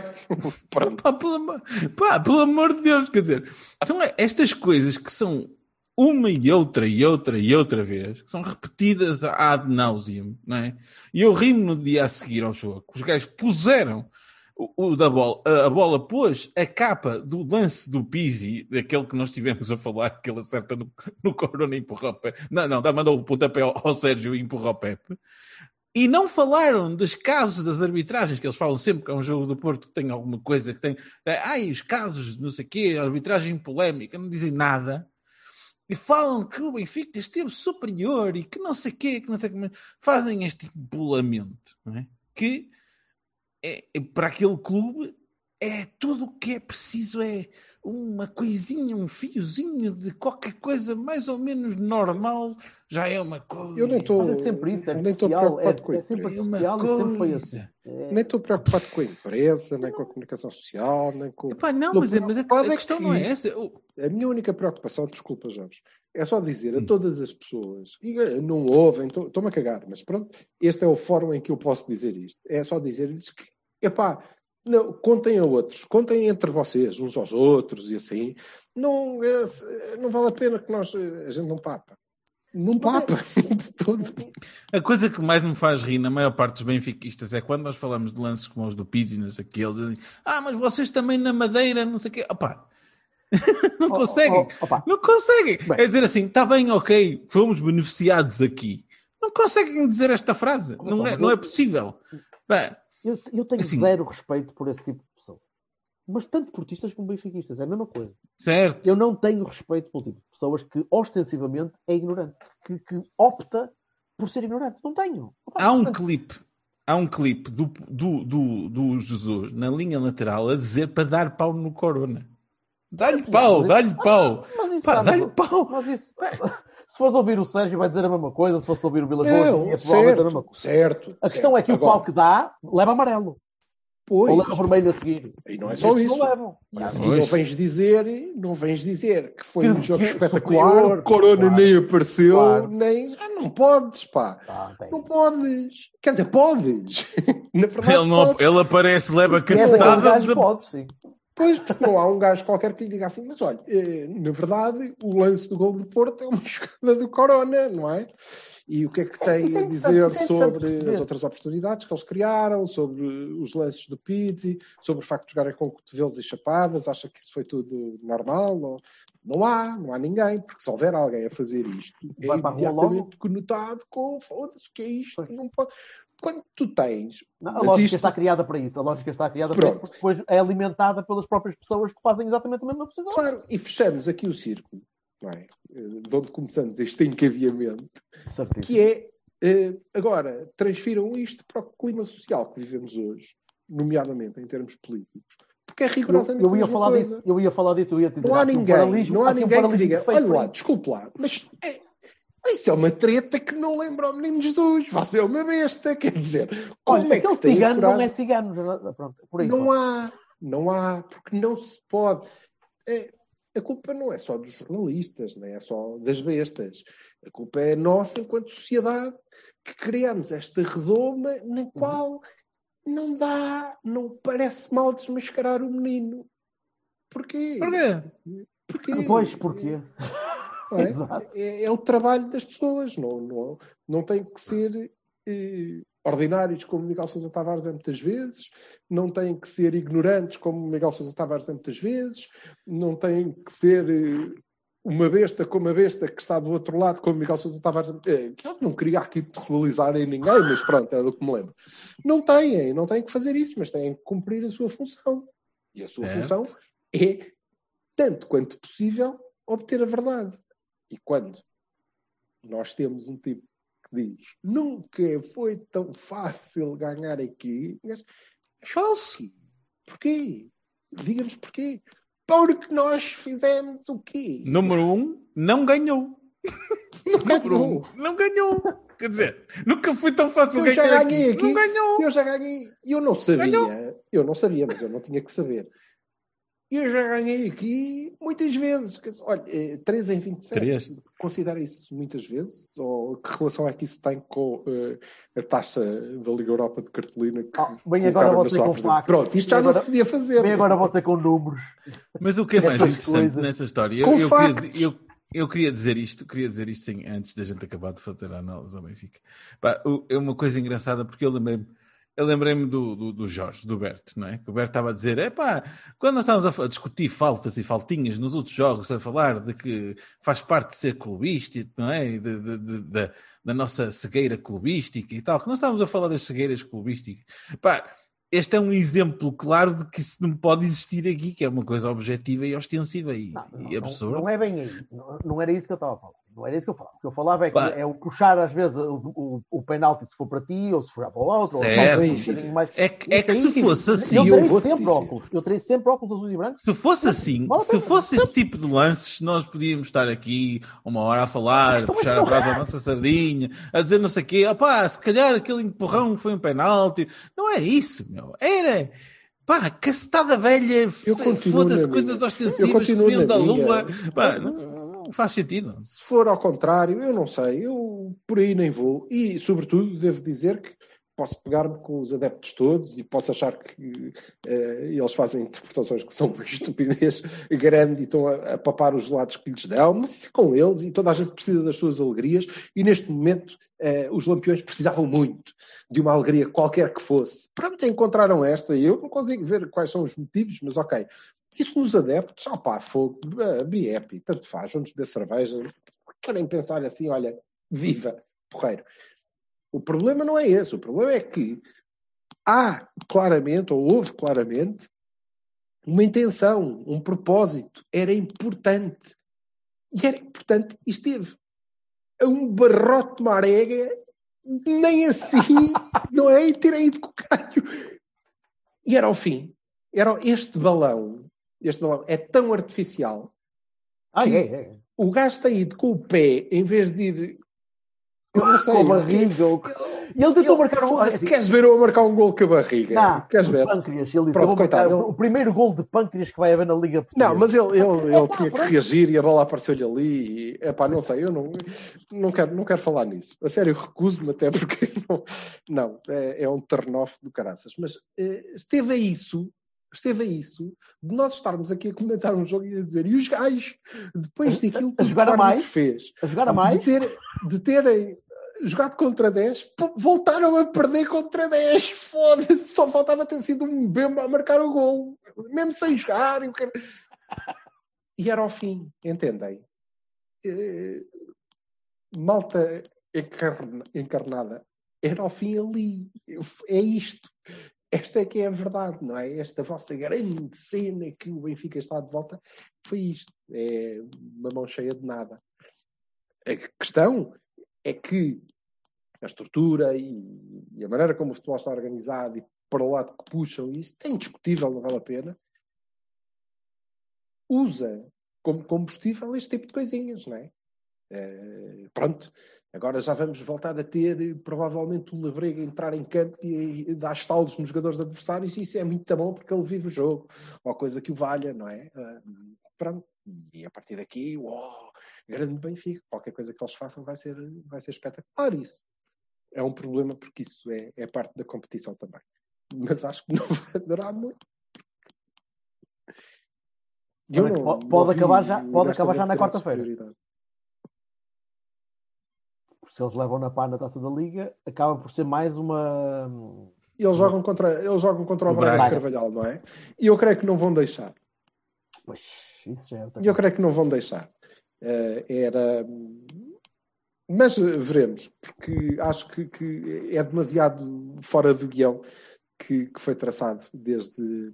Pronto. Pá, pelo, amor- pá, pelo amor de Deus, quer dizer, são estas coisas que são uma e outra e outra e outra vez, que são repetidas ad nauseam, não é? E eu rimo no dia a seguir ao jogo. Os gajos puseram o, o da bola, a, a bola pôs a capa do lance do Pizzi, daquele que nós tivemos a falar, que ele acerta no, no corona e empurra o pé. Não, não, mandou o pontapé ao, ao Sérgio e empurra o Pepe. E não falaram dos casos das arbitragens, que eles falam sempre que é um jogo do Porto que tem alguma coisa que tem. Ai, os casos, não sei o quê, arbitragem polémica, não dizem nada. E falam que o Benfica esteve superior e que não sei o quê, que não sei como. Fazem este empolamento, não é? Que é, é- para aquele clube é tudo o que é preciso, é uma coisinha, um fiozinho de qualquer coisa mais ou menos normal, já é uma coisa. Eu nem estou- é sempre isso, é Nem estou social, é, preocupado com é isso. sempre É social e sempre foi assim. É, Nem estou preocupado com a imprensa, nem com a comunicação social, nem com. Epá, não, mas, é- mas a, a preocupado é questão que- não é essa. O- A minha única preocupação, desculpa, Jorge, é só dizer a Hum. todas as pessoas, e eh, não ouvem, estou- estou-me a cagar, mas pronto, este é o fórum em que eu posso dizer isto. É só dizer-lhes que, epá, não, contem a outros, contem entre vocês, uns aos outros e assim. Não, é, não vale a pena que nós, eh, a gente não papa. Não papa, <laughs> de todo. A coisa que mais me faz rir na maior parte dos benfiquistas é quando nós falamos de lances como os do Pizzi, não sei o que, eles dizem, ah, mas vocês também na Madeira, não sei o quê. Opá, <laughs> não Oh, conseguem. oh, opa. Não conseguem. Bem. É dizer assim, está bem, ok, fomos beneficiados aqui. Não conseguem dizer esta frase. Opa, Não é, mas não é possível. Bem, Eu, eu tenho Assim- zero respeito por esse tipo. Mas tanto portistas como benfiquistas, é a mesma coisa. certo. Eu não tenho respeito pelo tipo de pessoas que ostensivamente é ignorante, que, que opta por ser ignorante. Não tenho. Opa, Há um clipe, há um clipe do, do, do, do Jesus na linha lateral a dizer para dar pau no Corona. Dá-lhe pau, dá-lhe pau. Isso, Pá, sabe, dá-lhe pau. mas isso, se fores ouvir o Sérgio, vai dizer a mesma coisa. Se fosse ouvir o Boas, Não, é provavelmente a mesma certo, coisa. certo. A questão é que o Agora, pau que dá leva amarelo. Pois, Ou leva vermelho a seguir. E não é só isso. Não levam. E assim Pois. não vens dizer, não vens dizer que foi Que- um jogo que espetacular, Corona claro. nem apareceu, Claro. nem. Ah, não podes, pá. Ah, tem. Não podes. Quer dizer, podes. <laughs> Na verdade, Ele, não, podes. ele aparece, leva é cacetada. de- pode, sim. Pois, porque não há um gajo qualquer que lhe diga assim, mas olha, eh, na verdade, o lance do gol do Porto é uma <laughs> jogada do Corona, não é? E o que é que tem a dizer sobre as outras oportunidades que eles criaram, sobre os lances do Pizzi, sobre o facto de jogarem com cotovelos e chapadas? Acha que isso foi tudo normal? Ou... Não há, não há ninguém, porque se houver alguém a fazer isto, é Vai para a rua imediatamente conotado com foda-se, o que é isto? Não pode... quando tu tens. Não, a lógica isto- está criada para isso. A lógica está criada para isso, Pronto. porque depois é alimentada pelas próprias pessoas que fazem exatamente a mesma posição. Claro, e fechamos aqui o círculo, não é? Eh, De onde começamos este encadeamento, Certíssimo. que é eh, agora transfiram isto para o clima social que vivemos hoje, nomeadamente em termos políticos, porque é Eu, rigorosamente eu a ia falar coisa. disso, eu ia falar disso, eu ia dizer. Não há ninguém, não há há aqui um ninguém que diga, olha lá, desculpe lá, mas é, isso é uma treta que não lembra ao menino Jesus, você é uma besta, quer dizer, como Olha, é que tem cigano não é cigano. Pronto, por aí Não fora. há, não há, porque não se pode. É, a culpa não é só dos jornalistas, nem é só das bestas. A culpa é nossa enquanto sociedade que criamos esta redoma Uhum. na qual não dá, não parece mal desmascarar o menino. Porquê? Porquê? Porquê? Pois, porquê? Não é? <laughs> É, é o trabalho das pessoas, não, não, não tem que ser eh, ordinários como Miguel Sousa Tavares é muitas vezes, não têm que ser ignorantes como Miguel Sousa Tavares é muitas vezes, não têm que ser eh, uma besta como a besta que está do outro lado como Miguel Sousa Tavares. eh, que eu não queria aqui pessoalizar em ninguém, mas pronto, é do que me lembro. Não têm, não têm que fazer isso, mas têm que cumprir a sua função. E a sua Certo. função é, tanto quanto possível, obter a verdade. E quando nós temos um tipo diz nunca foi tão fácil ganhar aqui, É falso. porquê? Diga-nos porquê. Porque nós fizemos o quê? Número um, não ganhou. <laughs> Número um, ganhou. não ganhou. Quer dizer, nunca foi tão fácil Eu ganhar aqui. aqui. Não ganhou. Eu já ganhei. Eu não sabia. Ganhou. Eu não sabia, mas eu não tinha que saber. Eu já ganhei aqui muitas vezes. Olha, eh, 3 em 27. Três. Considera isso muitas vezes? Ou que relação é que isso tem com eh, a taxa da Liga Europa de cartolina que Ah, bem agora você com factos. Pronto, isto já Bem não agora- se podia fazer. Vem agora você com números. Mas o que é mais interessante coisas. nesta história, eu, Com eu queria, eu, eu queria dizer isto, queria dizer isto sim, antes da gente acabar de fazer a análise ao Benfica. Pá, é uma coisa engraçada porque eu lembrei-me eu lembrei-me do, do, do Jorge, do Berto, não é? Que o Berto estava a dizer, é pá, quando nós estávamos a, discutir faltas e faltinhas nos outros jogos, a falar de que faz parte de ser clubístico, não é? E de- de- de- da- nossa cegueira clubística e tal, que nós estávamos a falar das cegueiras clubísticas. Pá, este é um exemplo claro de que isso não pode existir aqui, que é uma coisa objetiva e ostensiva e, Não, e não, absurda. não é bem aí. Não, não era isso que eu estava a falar. Não era isso que eu falava. O que eu falava é que Pá. é o puxar, às vezes, o, o, o penalti se for para ti, ou se for para o outro. Certo. Ou, se for um mais... É que, é que Isso se fosse assim, Eu eu sempre dizer. óculos. Eu terei sempre óculos azuis e brancos. Se fosse assim, se fosse esse tipo de lances, nós podíamos estar aqui uma hora a falar, a é puxar a brasa é. à nossa sardinha, a dizer não sei o quê, opá, se calhar aquele empurrão foi um penalti. Não é isso, meu. Era, pá, cacetada velha, foda-se coisas ostensivas que vinham da lua. Pá, não, não faz sentido. Se for ao contrário, eu não sei, eu por aí nem vou. E, sobretudo, devo dizer que posso pegar-me com os adeptos todos e posso achar que eh, eles fazem interpretações que são uma estupidez <laughs> grande e estão a, a papar os gelados que lhes dão, mas é com eles e toda a gente precisa das suas alegrias. E neste momento, eh, os lampiões precisavam muito de uma alegria qualquer que fosse. Pronto, encontraram esta e eu não consigo ver quais são os motivos, mas ok. Isso nos adeptos, opá, fogo, happy, tanto faz, vamos beber cerveja. Querem pensar assim, olha, viva, porreiro. O problema não é esse, o problema é que há claramente, ou houve claramente, uma intenção, um propósito, era importante. E era importante e esteve a um barrote de marega, nem assim, não é? E tirei de caralho. E era ao fim. Era este balão, este balão é tão artificial, Ah, Que- é, é. o gajo tem ido com o pé, em vez de ir. Eu não sei. Com a barriga. ou- E ele tentou marcar um. Foda-se, assim, Queres ver eu a marcar um gol com a barriga? Não, Queres ver? pâncreas. Ele disse: Pronto, "Eu vou marcar coitado, o, ele- o primeiro gol de pâncreas que vai haver na Liga Portuguesa. Não, mas ele, ele, É ele pá, tinha que reagir e a bola apareceu-lhe ali. E, epá, não sei, eu não, não, quero, não quero falar nisso. A sério, recuso-me até porque <laughs> não, não é, é um turn-off do caraças. Mas eh, esteve a isso, esteve a isso, de nós estarmos aqui a comentar um jogo e a dizer, e os gajos, depois daquilo a que jogar a o árbitro mais? fez, A jogar a mais? de, ter, de terem jogado contra 10, pô, voltaram a perder contra 10. Foda-se, só faltava ter sido um bemba a marcar o gol, mesmo sem jogar. e o cara- E era ao fim, entendem? Eh, malta encarna- encarnada era ao fim ali. É isto. Esta é que é a verdade, não é? Esta vossa grande cena que o Benfica está de volta foi isto. É uma mão cheia de nada. A questão é que a estrutura e, e a maneira como o futebol está organizado e para o lado que puxam isso, é indiscutível, não vale a pena. Usa como combustível este tipo de coisinhas, não é? Uh, pronto, agora já vamos voltar a ter provavelmente o Labrega entrar em campo e, e dar estalos nos jogadores adversários, e isso é muito bom porque ele vive o jogo, ou coisa que o valha, não é? Uh, pronto, e a partir daqui, uau, grande Benfica, qualquer coisa que eles façam vai ser, vai ser espetacular. Isso é um problema porque isso é, é parte da competição também, mas acho que não vai durar muito. Não, pode, acabar já, pode acabar já na quarta-feira se eles levam na pá na taça da liga, acaba por ser mais uma. Eles jogam contra, eles jogam contra o, o Braga, Braga Carvalhal, não é? E eu creio que não vão deixar. Pois, isso já é E eu creio que não vão deixar. Uh, era. Mas veremos, porque acho que, que, é demasiado fora do guião que, que foi traçado desde,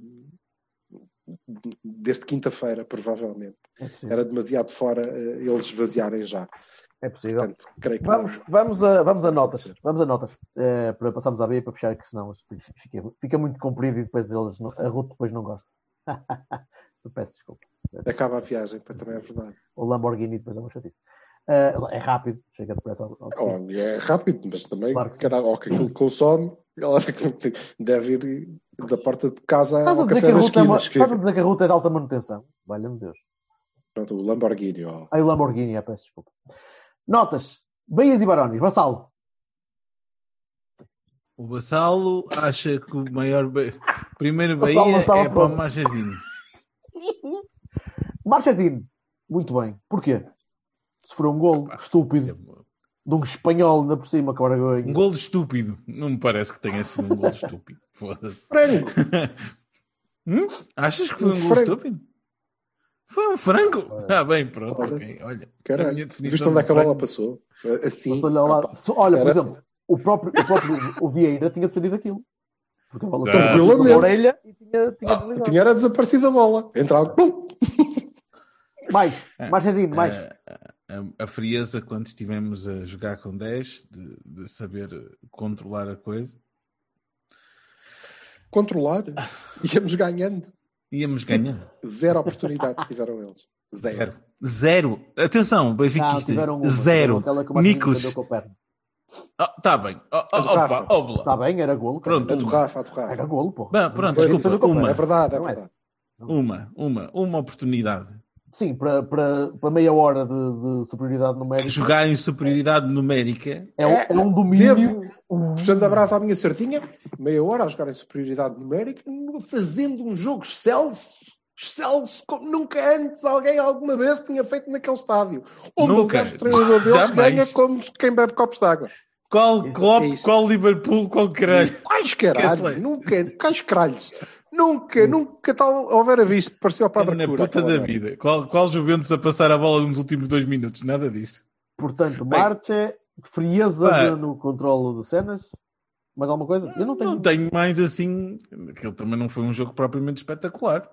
desde quinta-feira, provavelmente. É Era demasiado fora uh, eles esvaziarem já. É possível. Portanto, creio que vamos, não... vamos, a, vamos a notas. Vamos a notas. É, para passarmos a B para fechar, que senão fica, fica muito comprido e depois eles não, a Ruth depois não gosta. <laughs> Peço desculpa. Acaba a viagem, também é verdade. O Lamborghini depois é uma chatice. Uh, é rápido, chega depressa ao, ao oh, É rápido, mas também claro que, era, que aquilo consome, ela <laughs> deve ir da porta de casa estás ao café da esquina. É uma, estás a dizer que a ruta é de alta manutenção? Valha-me Deus. Pronto, o Lamborghini. Oh. Ah, o Lamborghini, é, peço desculpa. Notas. Bahias e Barões. Vassalo. O Vassalo acha que o maior... Primeiro Bahia é para o Marchezinho. Marchezinho. <laughs> Muito bem. Porquê? Se for um gol estúpido de um espanhol ainda por cima que agora. Um gol estúpido. Não me parece que tenha sido um gol <laughs> estúpido. Foda-se. <laughs> hum? Achas que foi um gol estúpido? Foi um frango? <laughs> Ah, bem, pronto. Okay. Olha, Caralho, viste onde é que a bola passou? Assim. Olha, lá, olha por exemplo, o próprio, o próprio o Vieira tinha defendido aquilo. Porque a bola estava na orelha e tinha, tinha, ah, tinha era desaparecido a bola. Entrava. Pum. <laughs> Mais, mais resinho, mais. A, a, a, frieza quando estivemos a jogar com 10, de, de saber controlar a coisa. Controlar? Íamos ganhando. Íamos ganhando. Zero oportunidades tiveram eles. Zero. Zero. Zero. Atenção, Benfica. Zero. Nicolas. Ah, tá bem. Oh, oh, opa, oh, tá bem, era golo. Pronto, a do Rafa, a do Rafa. Era golo, pô. Bem, pronto, desculpa, uma. É verdade, é verdade. Uma, uma, uma oportunidade. Sim, para, para, para meia hora de, de superioridade numérica. Jogar em superioridade numérica é, é, é um domínio. Devo, puxando a brasa à minha certinha, meia hora a jogar em superioridade numérica, fazendo um jogo excelso, excelso, como nunca antes alguém alguma vez tinha feito naquele estádio. Onde nunca. o treinador deles ganha como quem bebe copos de água. Qual Klopp, é qual Liverpool, qual caralho? Quais caralho? Nunca, quais caralhos? Nunca, nunca tal houvera visto. Parecia o Padre Na Cura. puta da vida. Qual, qual Juventus a passar a bola nos últimos dois minutos? Nada disso. Portanto, Marcha, frieza no controle de cenas. Mais alguma coisa? Eu não tenho. Não tenho mais assim. Aquele também não foi um jogo propriamente espetacular.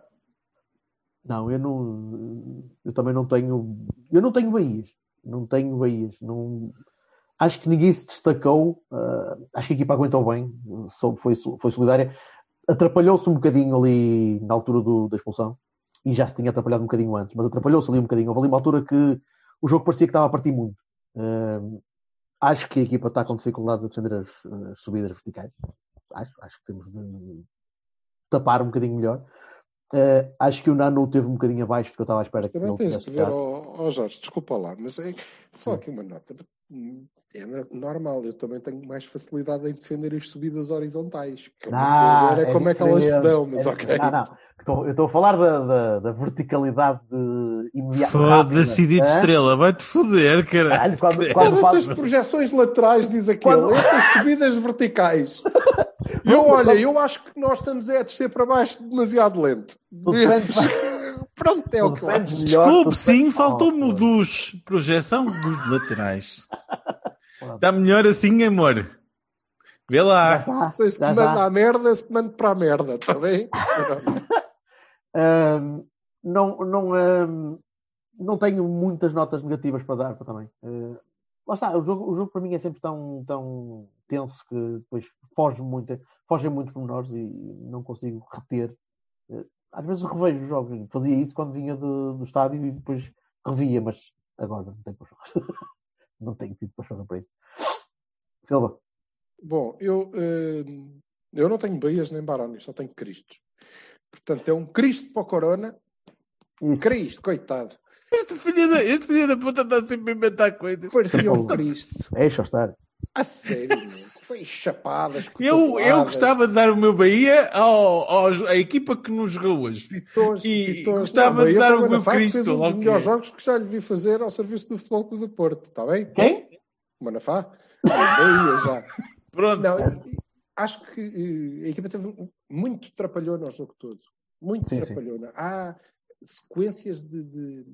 Não, eu não. Eu também não tenho. Eu não tenho Bahias. Não tenho Bahias. Não... Acho que ninguém se destacou. Uh, acho que a equipa aguentou bem. Foi, foi solidária atrapalhou-se um bocadinho ali na altura do, da expulsão e já se tinha atrapalhado um bocadinho antes, mas atrapalhou-se ali um bocadinho. Houve ali uma altura que o jogo parecia que estava a partir muito. Uh, acho que a equipa está com dificuldades a defender as, as, subidas verticais. Acho, acho que temos de tapar um bocadinho melhor. Uh, acho que o Nano teve um bocadinho abaixo do que eu estava à espera que ele tens que ver, oh, oh Jorge, desculpa lá, mas é só aqui uma nota é normal, eu também tenho mais facilidade em defender as subidas horizontais. Que não, é, é como é que elas se dão, mas é, ok. Não, não. Eu estou a falar da, da, da verticalidade imediata. Foda-se, de estrela, vai-te foder, caralho. Quando, <laughs> quando Todas faz... as projeções laterais, diz aquele, quando... estas subidas verticais. <laughs> eu, olha, eu acho que nós estamos a descer para baixo demasiado lento. <laughs> Pronto, é o que eu acho. Desculpe, sim, faltou-me o dos projeção dos laterais. Está melhor assim, amor? Vê lá. Se te manda a merda, se te manda para a merda, está bem? <laughs> Não, não, não tenho muitas notas negativas para dar para também. Lá está, o jogo, o jogo para mim é sempre tão, tão tenso que depois foge muito, fogem muitos pormenores e não consigo reter. Ah, às vezes revejo os jogos, fazia isso quando vinha do, do estádio e depois revia, mas agora não tenho paixão. <laughs> não tenho tido paixão para isso. Silva, Bom, eu, eh, eu não tenho Bahias nem Barões, só tenho Cristos. Portanto, é um Cristo para o Corona. isso. Cristo, coitado. Este filho da, este filho da puta está sempre a inventar coisas. Parecia um <laughs> Cristo. É só estar. A sério. Foi chapadas. <laughs> Eu, eu gostava de dar o meu Bahia ao, ao- à equipa que nos jogou hoje. pitões, E pitões. gostava Não, de dar o meu Cristo, Fez um dos melhores jogos que já lhe vi fazer ao serviço do Futebol Clube do Porto, está bem? Quem? O Manafá? Bahia já. <laughs> Pronto. Não, acho que eh, a equipa teve muito trapalhona ao jogo todo. Muito Sim, sim. trapalhona. Há sequências de, de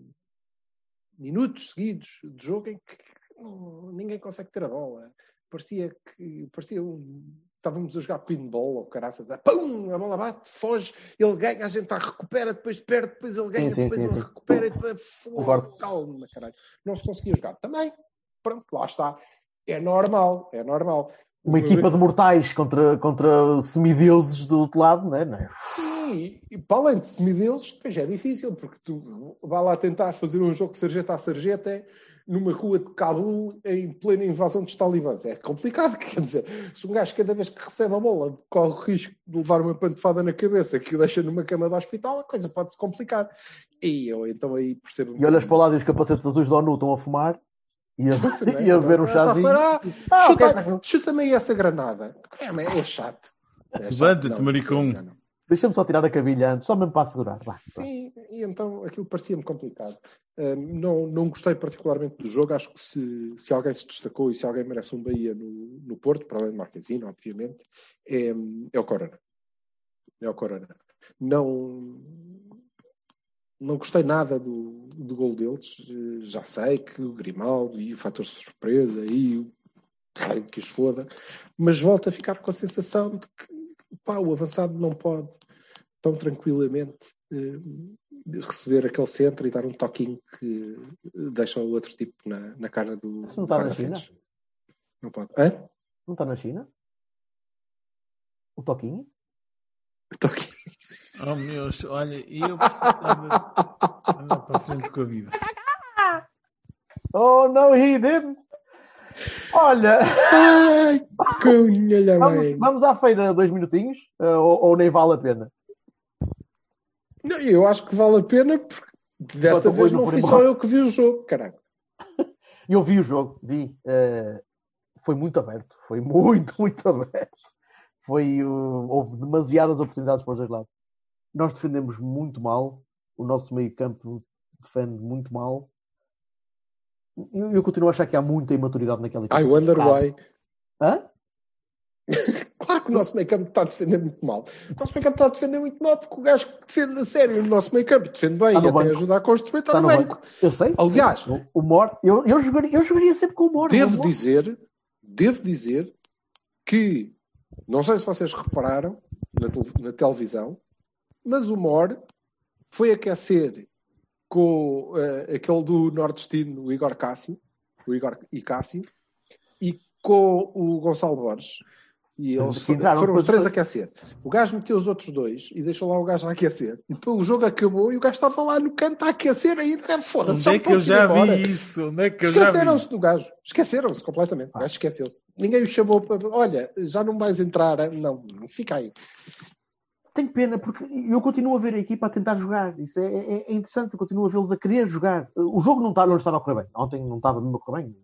minutos seguidos de jogo em que não- ninguém consegue ter a bola. Parecia que parecia um. Estávamos a jogar pinball ou caraças, a pum, a bola bate, foge, ele ganha, a gente recupera, depois perde, depois ele ganha, Sim, sim, depois sim, ele recupera, e depois Concordo. calma, caralho. Não se conseguia jogar. Também, pronto, lá está. É normal, é normal. Uma equipa de mortais contra, contra semideuses do outro lado, não é? Não é? Sim, e para além de semideuses, depois é difícil, porque tu vai lá tentar fazer um jogo de sarjeta a sarjeta numa rua de Cabul em plena invasão dos talibãs. É complicado, <laughs> quer dizer, se um gajo cada vez que recebe a bola corre o risco de levar uma pantofada na cabeça que o deixa numa cama de hospital, a coisa pode-se complicar. E eu então aí percebo... E olhas para lado e os capacetes azuis da ONU estão a fumar e a, <laughs> e a beber um chazinho. Ah, Chuta-. Chuta-me aí essa granada. É, é chato. É chato. Levanta-te, Não, maricão. não, não. Deixa-me só tirar a cabilha antes, só mesmo para assegurar. Vá. Sim, e então aquilo parecia-me complicado. Hum, não, não gostei particularmente do jogo. Acho que se, se alguém se destacou e se alguém merece um Bahia no, no Porto, para além de Marquezino, obviamente, é, é o Corona. É o Corona. Não, não gostei nada do, do gol deles. Eh, Já sei que o Grimaldo e o fator surpresa e o caralho que os foda, mas volto a ficar com a sensação de que pá, o avançado não pode tão tranquilamente eh, receber aquele centro e dar um toquinho que eh, deixa o outro tipo na, na cara do. Isso não está na. China? Não pode. Hã? Não está na China? O Toquinho? Toquinho. Oh, meus, olha, e eu precisava andar para frente com a vida. <laughs> Oh, no, he didn't! Olha, Ai, cunha vamos, vamos à feira dois minutinhos, eh, ou, ou nem vale a pena? Não, eu acho que vale a pena porque desta vez não fui embora. só eu que vi o jogo, caralho. <laughs> Eu vi o jogo, vi. eh, foi muito aberto, foi muito, muito aberto. Foi, eh, houve demasiadas oportunidades para os dois lados. Nós defendemos muito mal, o nosso meio-campo defende muito mal. Eu, eu continuo a achar que há muita imaturidade naquela equipe. I wonder why. Hã? <laughs> Claro que o nosso campo está a defender muito mal. O nosso campo está a defender muito mal porque o gajo que defende a sério o nosso campo defende bem Está e até banco. ajuda a construir, está, Está no no banco. Eu sei. Aliás, o, o Mor, eu, eu, jogaria, eu jogaria sempre com o Mor. Devo o dizer, devo dizer que não sei se vocês repararam na, na televisão, mas o Mor foi aquecer com eh, aquele do nordestino, o Igor Cássio, o Igor e Cássio, e com o Gonçalo Borges. E eles entraram foram os três a aquecer. O gajo meteu os outros dois e deixou lá o gajo a aquecer. E depois o jogo acabou e o gajo estava lá no canto a aquecer ainda. Foda-se, Onde é que eu já embora. vi isso? Onde é que eu Esqueceram-se do gajo. Esqueceram-se completamente. O gajo esqueceu-se. Ninguém o chamou para. Olha, já não vais entrar. Não, fica aí. Tenho pena, porque eu continuo a ver a equipa a tentar jogar. Isso é, é- é interessante, eu continuo a vê-los a querer jogar. O jogo não estava, não estava a correr bem. Ontem não estava mesmo a correr bem.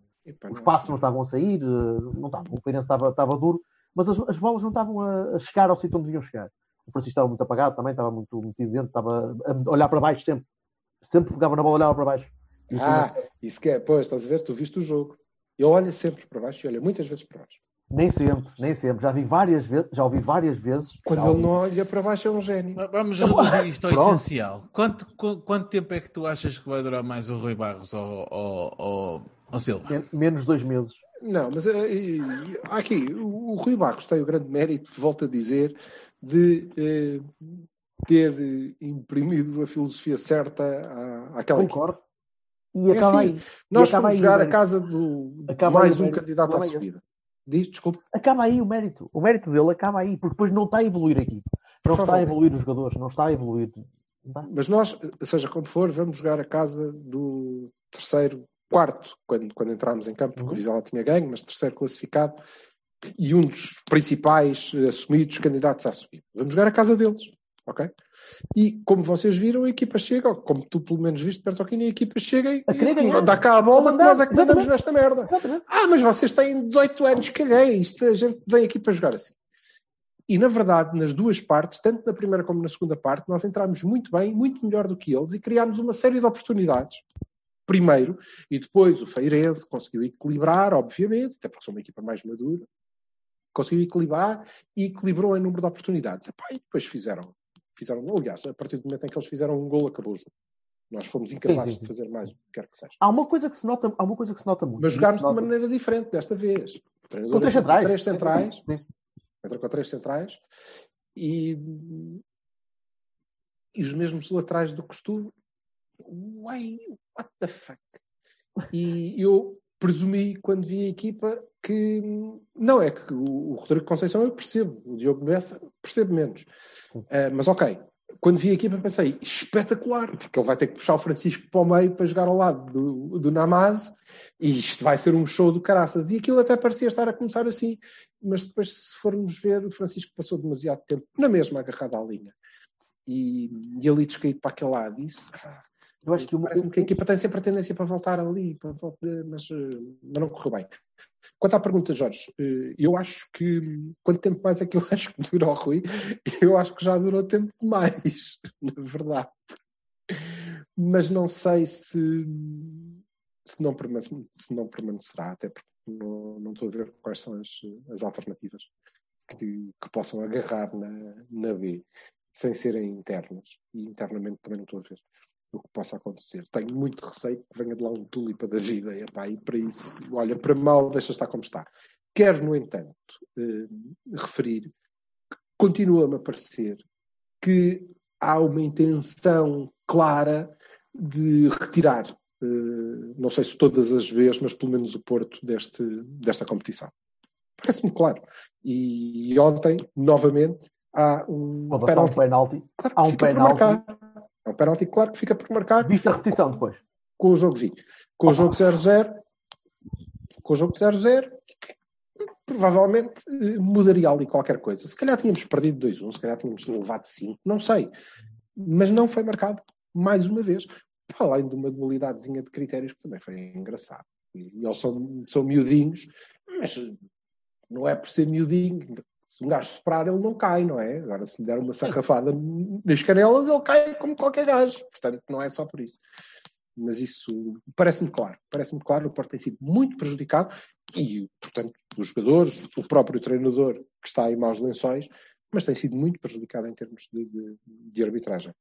Os passos não estavam a sair, não estava. O Feirense estava, estava duro, mas as, as bolas não estavam a, a chegar ao sítio onde deviam chegar. O Francisco estava muito apagado também, estava muito metido dentro, estava a olhar para baixo sempre. Sempre pegava na bola, olhava para baixo. E Ah, isso que é. Pois, estás a ver? Tu viste o jogo. Ele olha sempre para baixo e olha muitas vezes para baixo. Nem sempre, nem sempre. Já vi várias vezes, já ouvi várias vezes. Quando ele ouvi- não olha para baixo é um gênio. Vamos reduzir isto ao <laughs> Pronto. essencial. Quanto, qu- quanto tempo é que tu achas que vai durar mais o Rui Barros ou, ou, ou, ou Silva? Men- Menos dois meses. Não, mas eh, e- aqui, o, o Rui Barros tem o grande mérito, volto a dizer, de eh, ter imprimido a filosofia certa à, àquela. Concordo. E É acaba assim, aí. Nós aí o jogar a casa do Acaba aí mais o um mérito. candidato à subida. Diz, desculpe. Acaba aí o mérito. O mérito dele acaba aí, porque depois não está a evoluir aqui. Não Por está a evoluir os jogadores, não está a evoluir. Não. Mas nós, seja como for, vamos jogar a casa do terceiro, quarto, quando, quando entramos em campo, porque Uhum. o Vizela tinha ganho, mas terceiro classificado e um dos principais eh, assumidos candidatos à subida. Vamos jogar a casa deles, ok? E como vocês viram, a equipa chega, ou como tu pelo menos viste, Pertoquini, a equipa chega e, e dá cá a bola que nós é que mandamos nesta merda. Ah, mas vocês têm 18 anos, caguei, isto a gente vem aqui para jogar assim. E na verdade, nas duas partes, tanto na primeira como na segunda parte, nós entramos muito bem, muito melhor do que eles e criámos uma série de oportunidades. Primeiro, e depois o Feirense conseguiu equilibrar, obviamente, até porque são uma equipa mais madura, conseguiu equilibrar e equilibrou em número de oportunidades. Epá, e depois fizeram, fizeram, aliás, a partir do momento em que eles fizeram um gol, acabou o jogo. Nós fomos incapazes sim, sim. de fazer mais, o que quer que seja. Há uma coisa que se nota, há uma coisa que se nota muito. Mas jogámos de Nota- maneira diferente desta vez. Com três entra centrais. três centrais, entra com três centrais e, e os mesmos laterais do costume. Uai, what the fuck? E eu presumi quando vi a equipa que não é que o, o Rodrigo Conceição eu percebo, o Diogo Bessa percebo menos. Ah, mas ok, quando vi a equipa pensei espetacular, porque ele vai ter que puxar o Francisco para o meio para jogar ao lado do, do Namaz e isto vai ser um show do caraças. E aquilo até parecia estar a começar assim, mas depois, se formos ver, o Francisco passou demasiado tempo na mesma agarrada à linha e, e ali descaído para aquele lado. Isso, ah, Eu acho que uma, Parece-me que a equipa tem sempre a tendência para voltar ali, para voltar, mas, eh, mas não correu bem. Quanto à pergunta, Jorge, eh, eu acho que quanto tempo mais é que eu <laughs> acho que dura o Rui? Eu acho que já durou tempo demais, <laughs> na verdade. Mas não sei se, se, não, se não permanecerá, até porque não, não estou a ver quais são as, as alternativas que, que possam agarrar na, na B sem serem internas. E internamente também não estou a ver o que possa acontecer. Tenho muito receio que venha de lá um tulipa da vida. E, epá, e para isso, olha, para mal, deixa estar como está. Quero, no entanto, eh, referir que continua-me a parecer que há uma intenção clara de retirar, eh, não sei se todas as vezes, mas pelo menos o Porto deste, desta competição. Parece-me claro. E ontem, novamente, há um um penalti. penalti. Claro Há um penalti. É um penalti, claro que fica por marcar Viste a repetição depois. com o jogo vi. Com o jogo 0-0, com o jogo 0-0, provavelmente eh, mudaria ali qualquer coisa. Se calhar tínhamos perdido 2-1, se calhar tínhamos levado 5, não sei. Mas não foi marcado mais uma vez. Para além de uma dualidadezinha de critérios que também foi engraçado. E eles são, são miudinhos, mas não é por ser miudinho. Se um gajo soprar, ele não cai, não é? Agora, se lhe der uma sarrafada nas canelas, ele cai como qualquer gajo. Portanto, não é só por isso. Mas isso parece-me claro. Parece-me claro, o Porto tem sido muito prejudicado e, portanto, os jogadores, o próprio treinador que está em maus lençóis, mas tem sido muito prejudicado em termos de, de, de arbitragem.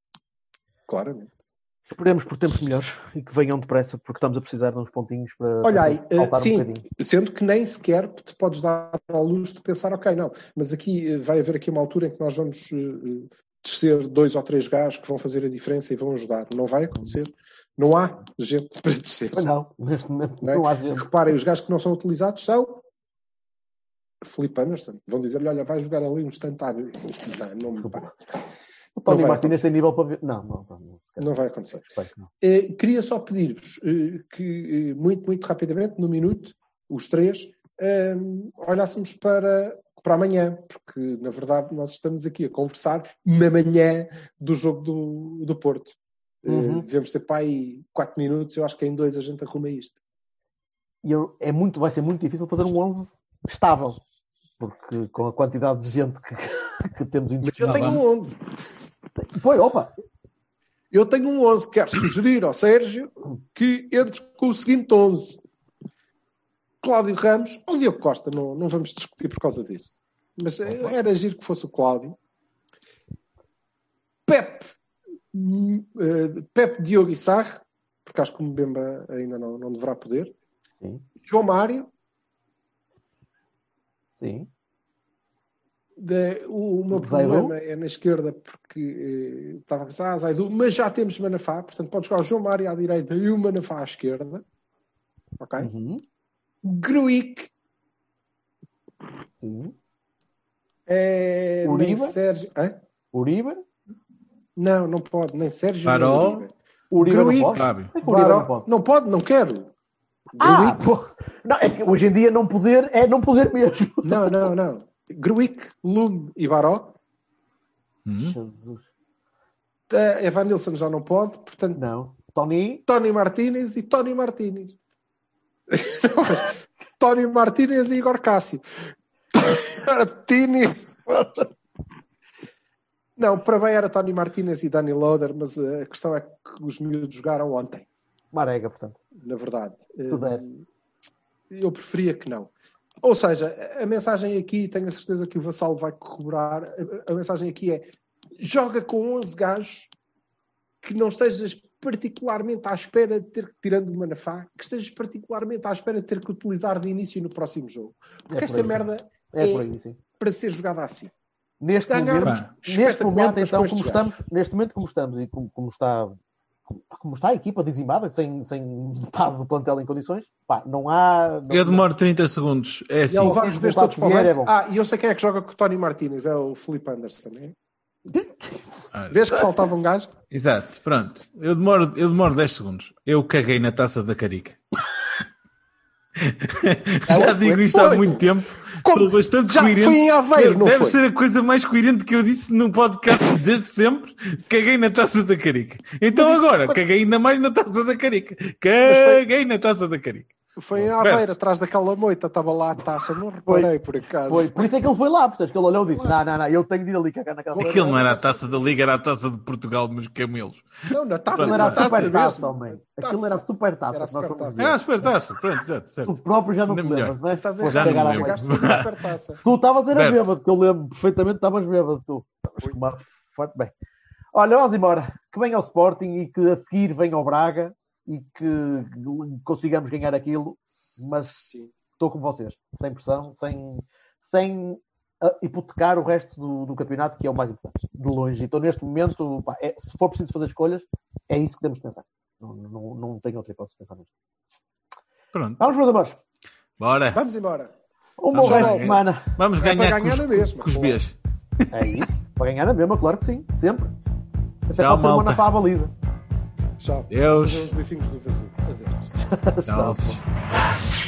Claramente. Esperemos por tempos melhores e que venham depressa, porque estamos a precisar de uns pontinhos para, Olha aí, eh, sim. um. Sendo que nem sequer te podes dar ao luxo de pensar, ok, não, mas aqui eh, vai haver aqui uma altura em que nós vamos eh, descer dois ou três gajos que vão fazer a diferença e vão ajudar. Não vai acontecer. Não há gente para descer. Não, neste momento Não é? não há gente. Reparem, os gajos que não são utilizados são Felipe Anderson. Vão dizer-lhe, olha, vai jogar ali um instantário. Não, não me parece. O Tony Martínez tem nível para ver. Não, não, não. Não. Não vai acontecer. Que não. Eh, queria só pedir-vos eh, que, eh, muito, muito rapidamente, no minuto, os três, eh, olhássemos para, para amanhã, porque, na verdade, nós estamos aqui a conversar na manhã do jogo do, do Porto. Uhum. devemos ter para aí quatro minutos, eu acho que em dois a gente arruma isto. E é muito, vai ser muito difícil fazer um 11 estável, porque com a quantidade de gente que, <laughs> que temos Mas eu tenho um 11. Foi, opa, Eu tenho um 11. Quero sugerir ao Sérgio que entre com o seguinte 11. Cláudio Ramos ou Diogo Costa. Não, não vamos discutir por causa disso. Mas eh, era agir que fosse o Cláudio. Pep. hum, eh, Pep, Diogo Sarre. Porque acho que o Mbemba ainda não, não deverá poder. Sim. João Mário. Sim. De- o, o meu Zaidu? problema é na esquerda porque eh, estava a pensar, ah, Zaidu, mas já temos Manafá, portanto pode jogar o João Mário à direita e o Manafá à esquerda. Ok? Uhum. Gruic Sim. é, nem Uribe? Sérgio. Hã? Uribe? Não, não pode, nem Sérgio Farol? nem Uribe. Uribe não pode? É Uribe não pode. não pode, não quero. Ah, Gruic-. Não, é que hoje em dia não poder é não poder mesmo. Não, não, não. Gruic, Lume e Baró. Hum? Jesus. Uh, Evan Nilsson já não pode, portanto, Não. Tony? Tony Martínez e Tony. Não, mas <laughs> Tony Martínez e Igor Cássio. Tony Martínez. Não, para bem era Tony Martínez e Danny Loader, mas uh, a questão é que os miúdos jogaram ontem, Marega, portanto. na verdade. Se der. Uh, Eu preferia que não. Ou seja, a mensagem aqui, tenho a certeza que o Vassalo vai corroborar, a, a mensagem aqui é joga com 11 gajos que não estejas particularmente à espera de ter que, tirando o Manafá, que estejas particularmente à espera de ter que utilizar de início no próximo jogo. Porque É esta aí, merda É É. aí, para ser jogada assim. Neste Se ganharmos, momento, neste momento então, como estamos, neste momento como estamos e como, como está como está a equipa dizimada, sem, sem metade do plantel em condições, pá, não há. Não, Eu demoro 30 segundos. É E assim. ele os todos para o é bom. Ah, e eu sei quem é que joga com o Tony Martínez, é o Felipe Anderson. É? Vês que faltava um gajo? Exato, pronto. Eu demoro, eu demoro 10 segundos. Eu caguei na taça da carica. Já digo isto há Foi. muito tempo. Como? Sou bastante Já coerente. foi em Aveiro, não Deve foi? ser a coisa mais coerente que eu disse num podcast desde sempre. Caguei na taça da carica. Então agora, caguei ainda mais na taça da carica. Caguei na taça da carica. Foi em. Aveiro, atrás daquela moita, estava lá a taça, não reparei por acaso. Foi, por isso é que ele foi lá, percebes? Que ele olhou e disse: Não, não, não, eu tenho de ir ali cagar naquela Aquilo não era a taça da Liga, era a taça de Portugal nos camelos. Não, na taça, era a taça super taça, homem. Taça. Aquilo era a super taça. Era a super taça. Era a super taça. Pronto, exato, certo. Tu próprio já não te lembras, não é? Estás a Já não me lembro. Tu estavas era Berto. bêbado, que eu lembro perfeitamente, estavas bêbado, tu. Estavas forte bem. Olha, vamos embora. Que venha ao Sporting e que a seguir venha ao Braga e que consigamos ganhar aquilo, mas estou com vocês, sem pressão, sem, sem ah, hipotecar o resto do, do campeonato, que é o mais importante, de longe. Então, neste momento, pá, é- se for preciso fazer escolhas, é isso que temos de pensar. Não, não, não tenho outra hipótese de pensar nisso. Pronto, Vamos, meus amores. bora. Vamos embora. Um bom resto de semana. Vamos É ganhar, ganhar com, os, mesma, com os. Bs. É isso. Para ganhar na mesma, claro que sim. Sempre. Até Tchau, pode ser uma malta. na para a baliza. Tchau. Deus. Os bifinhos do vazio. Adeus. <laughs> Tchau.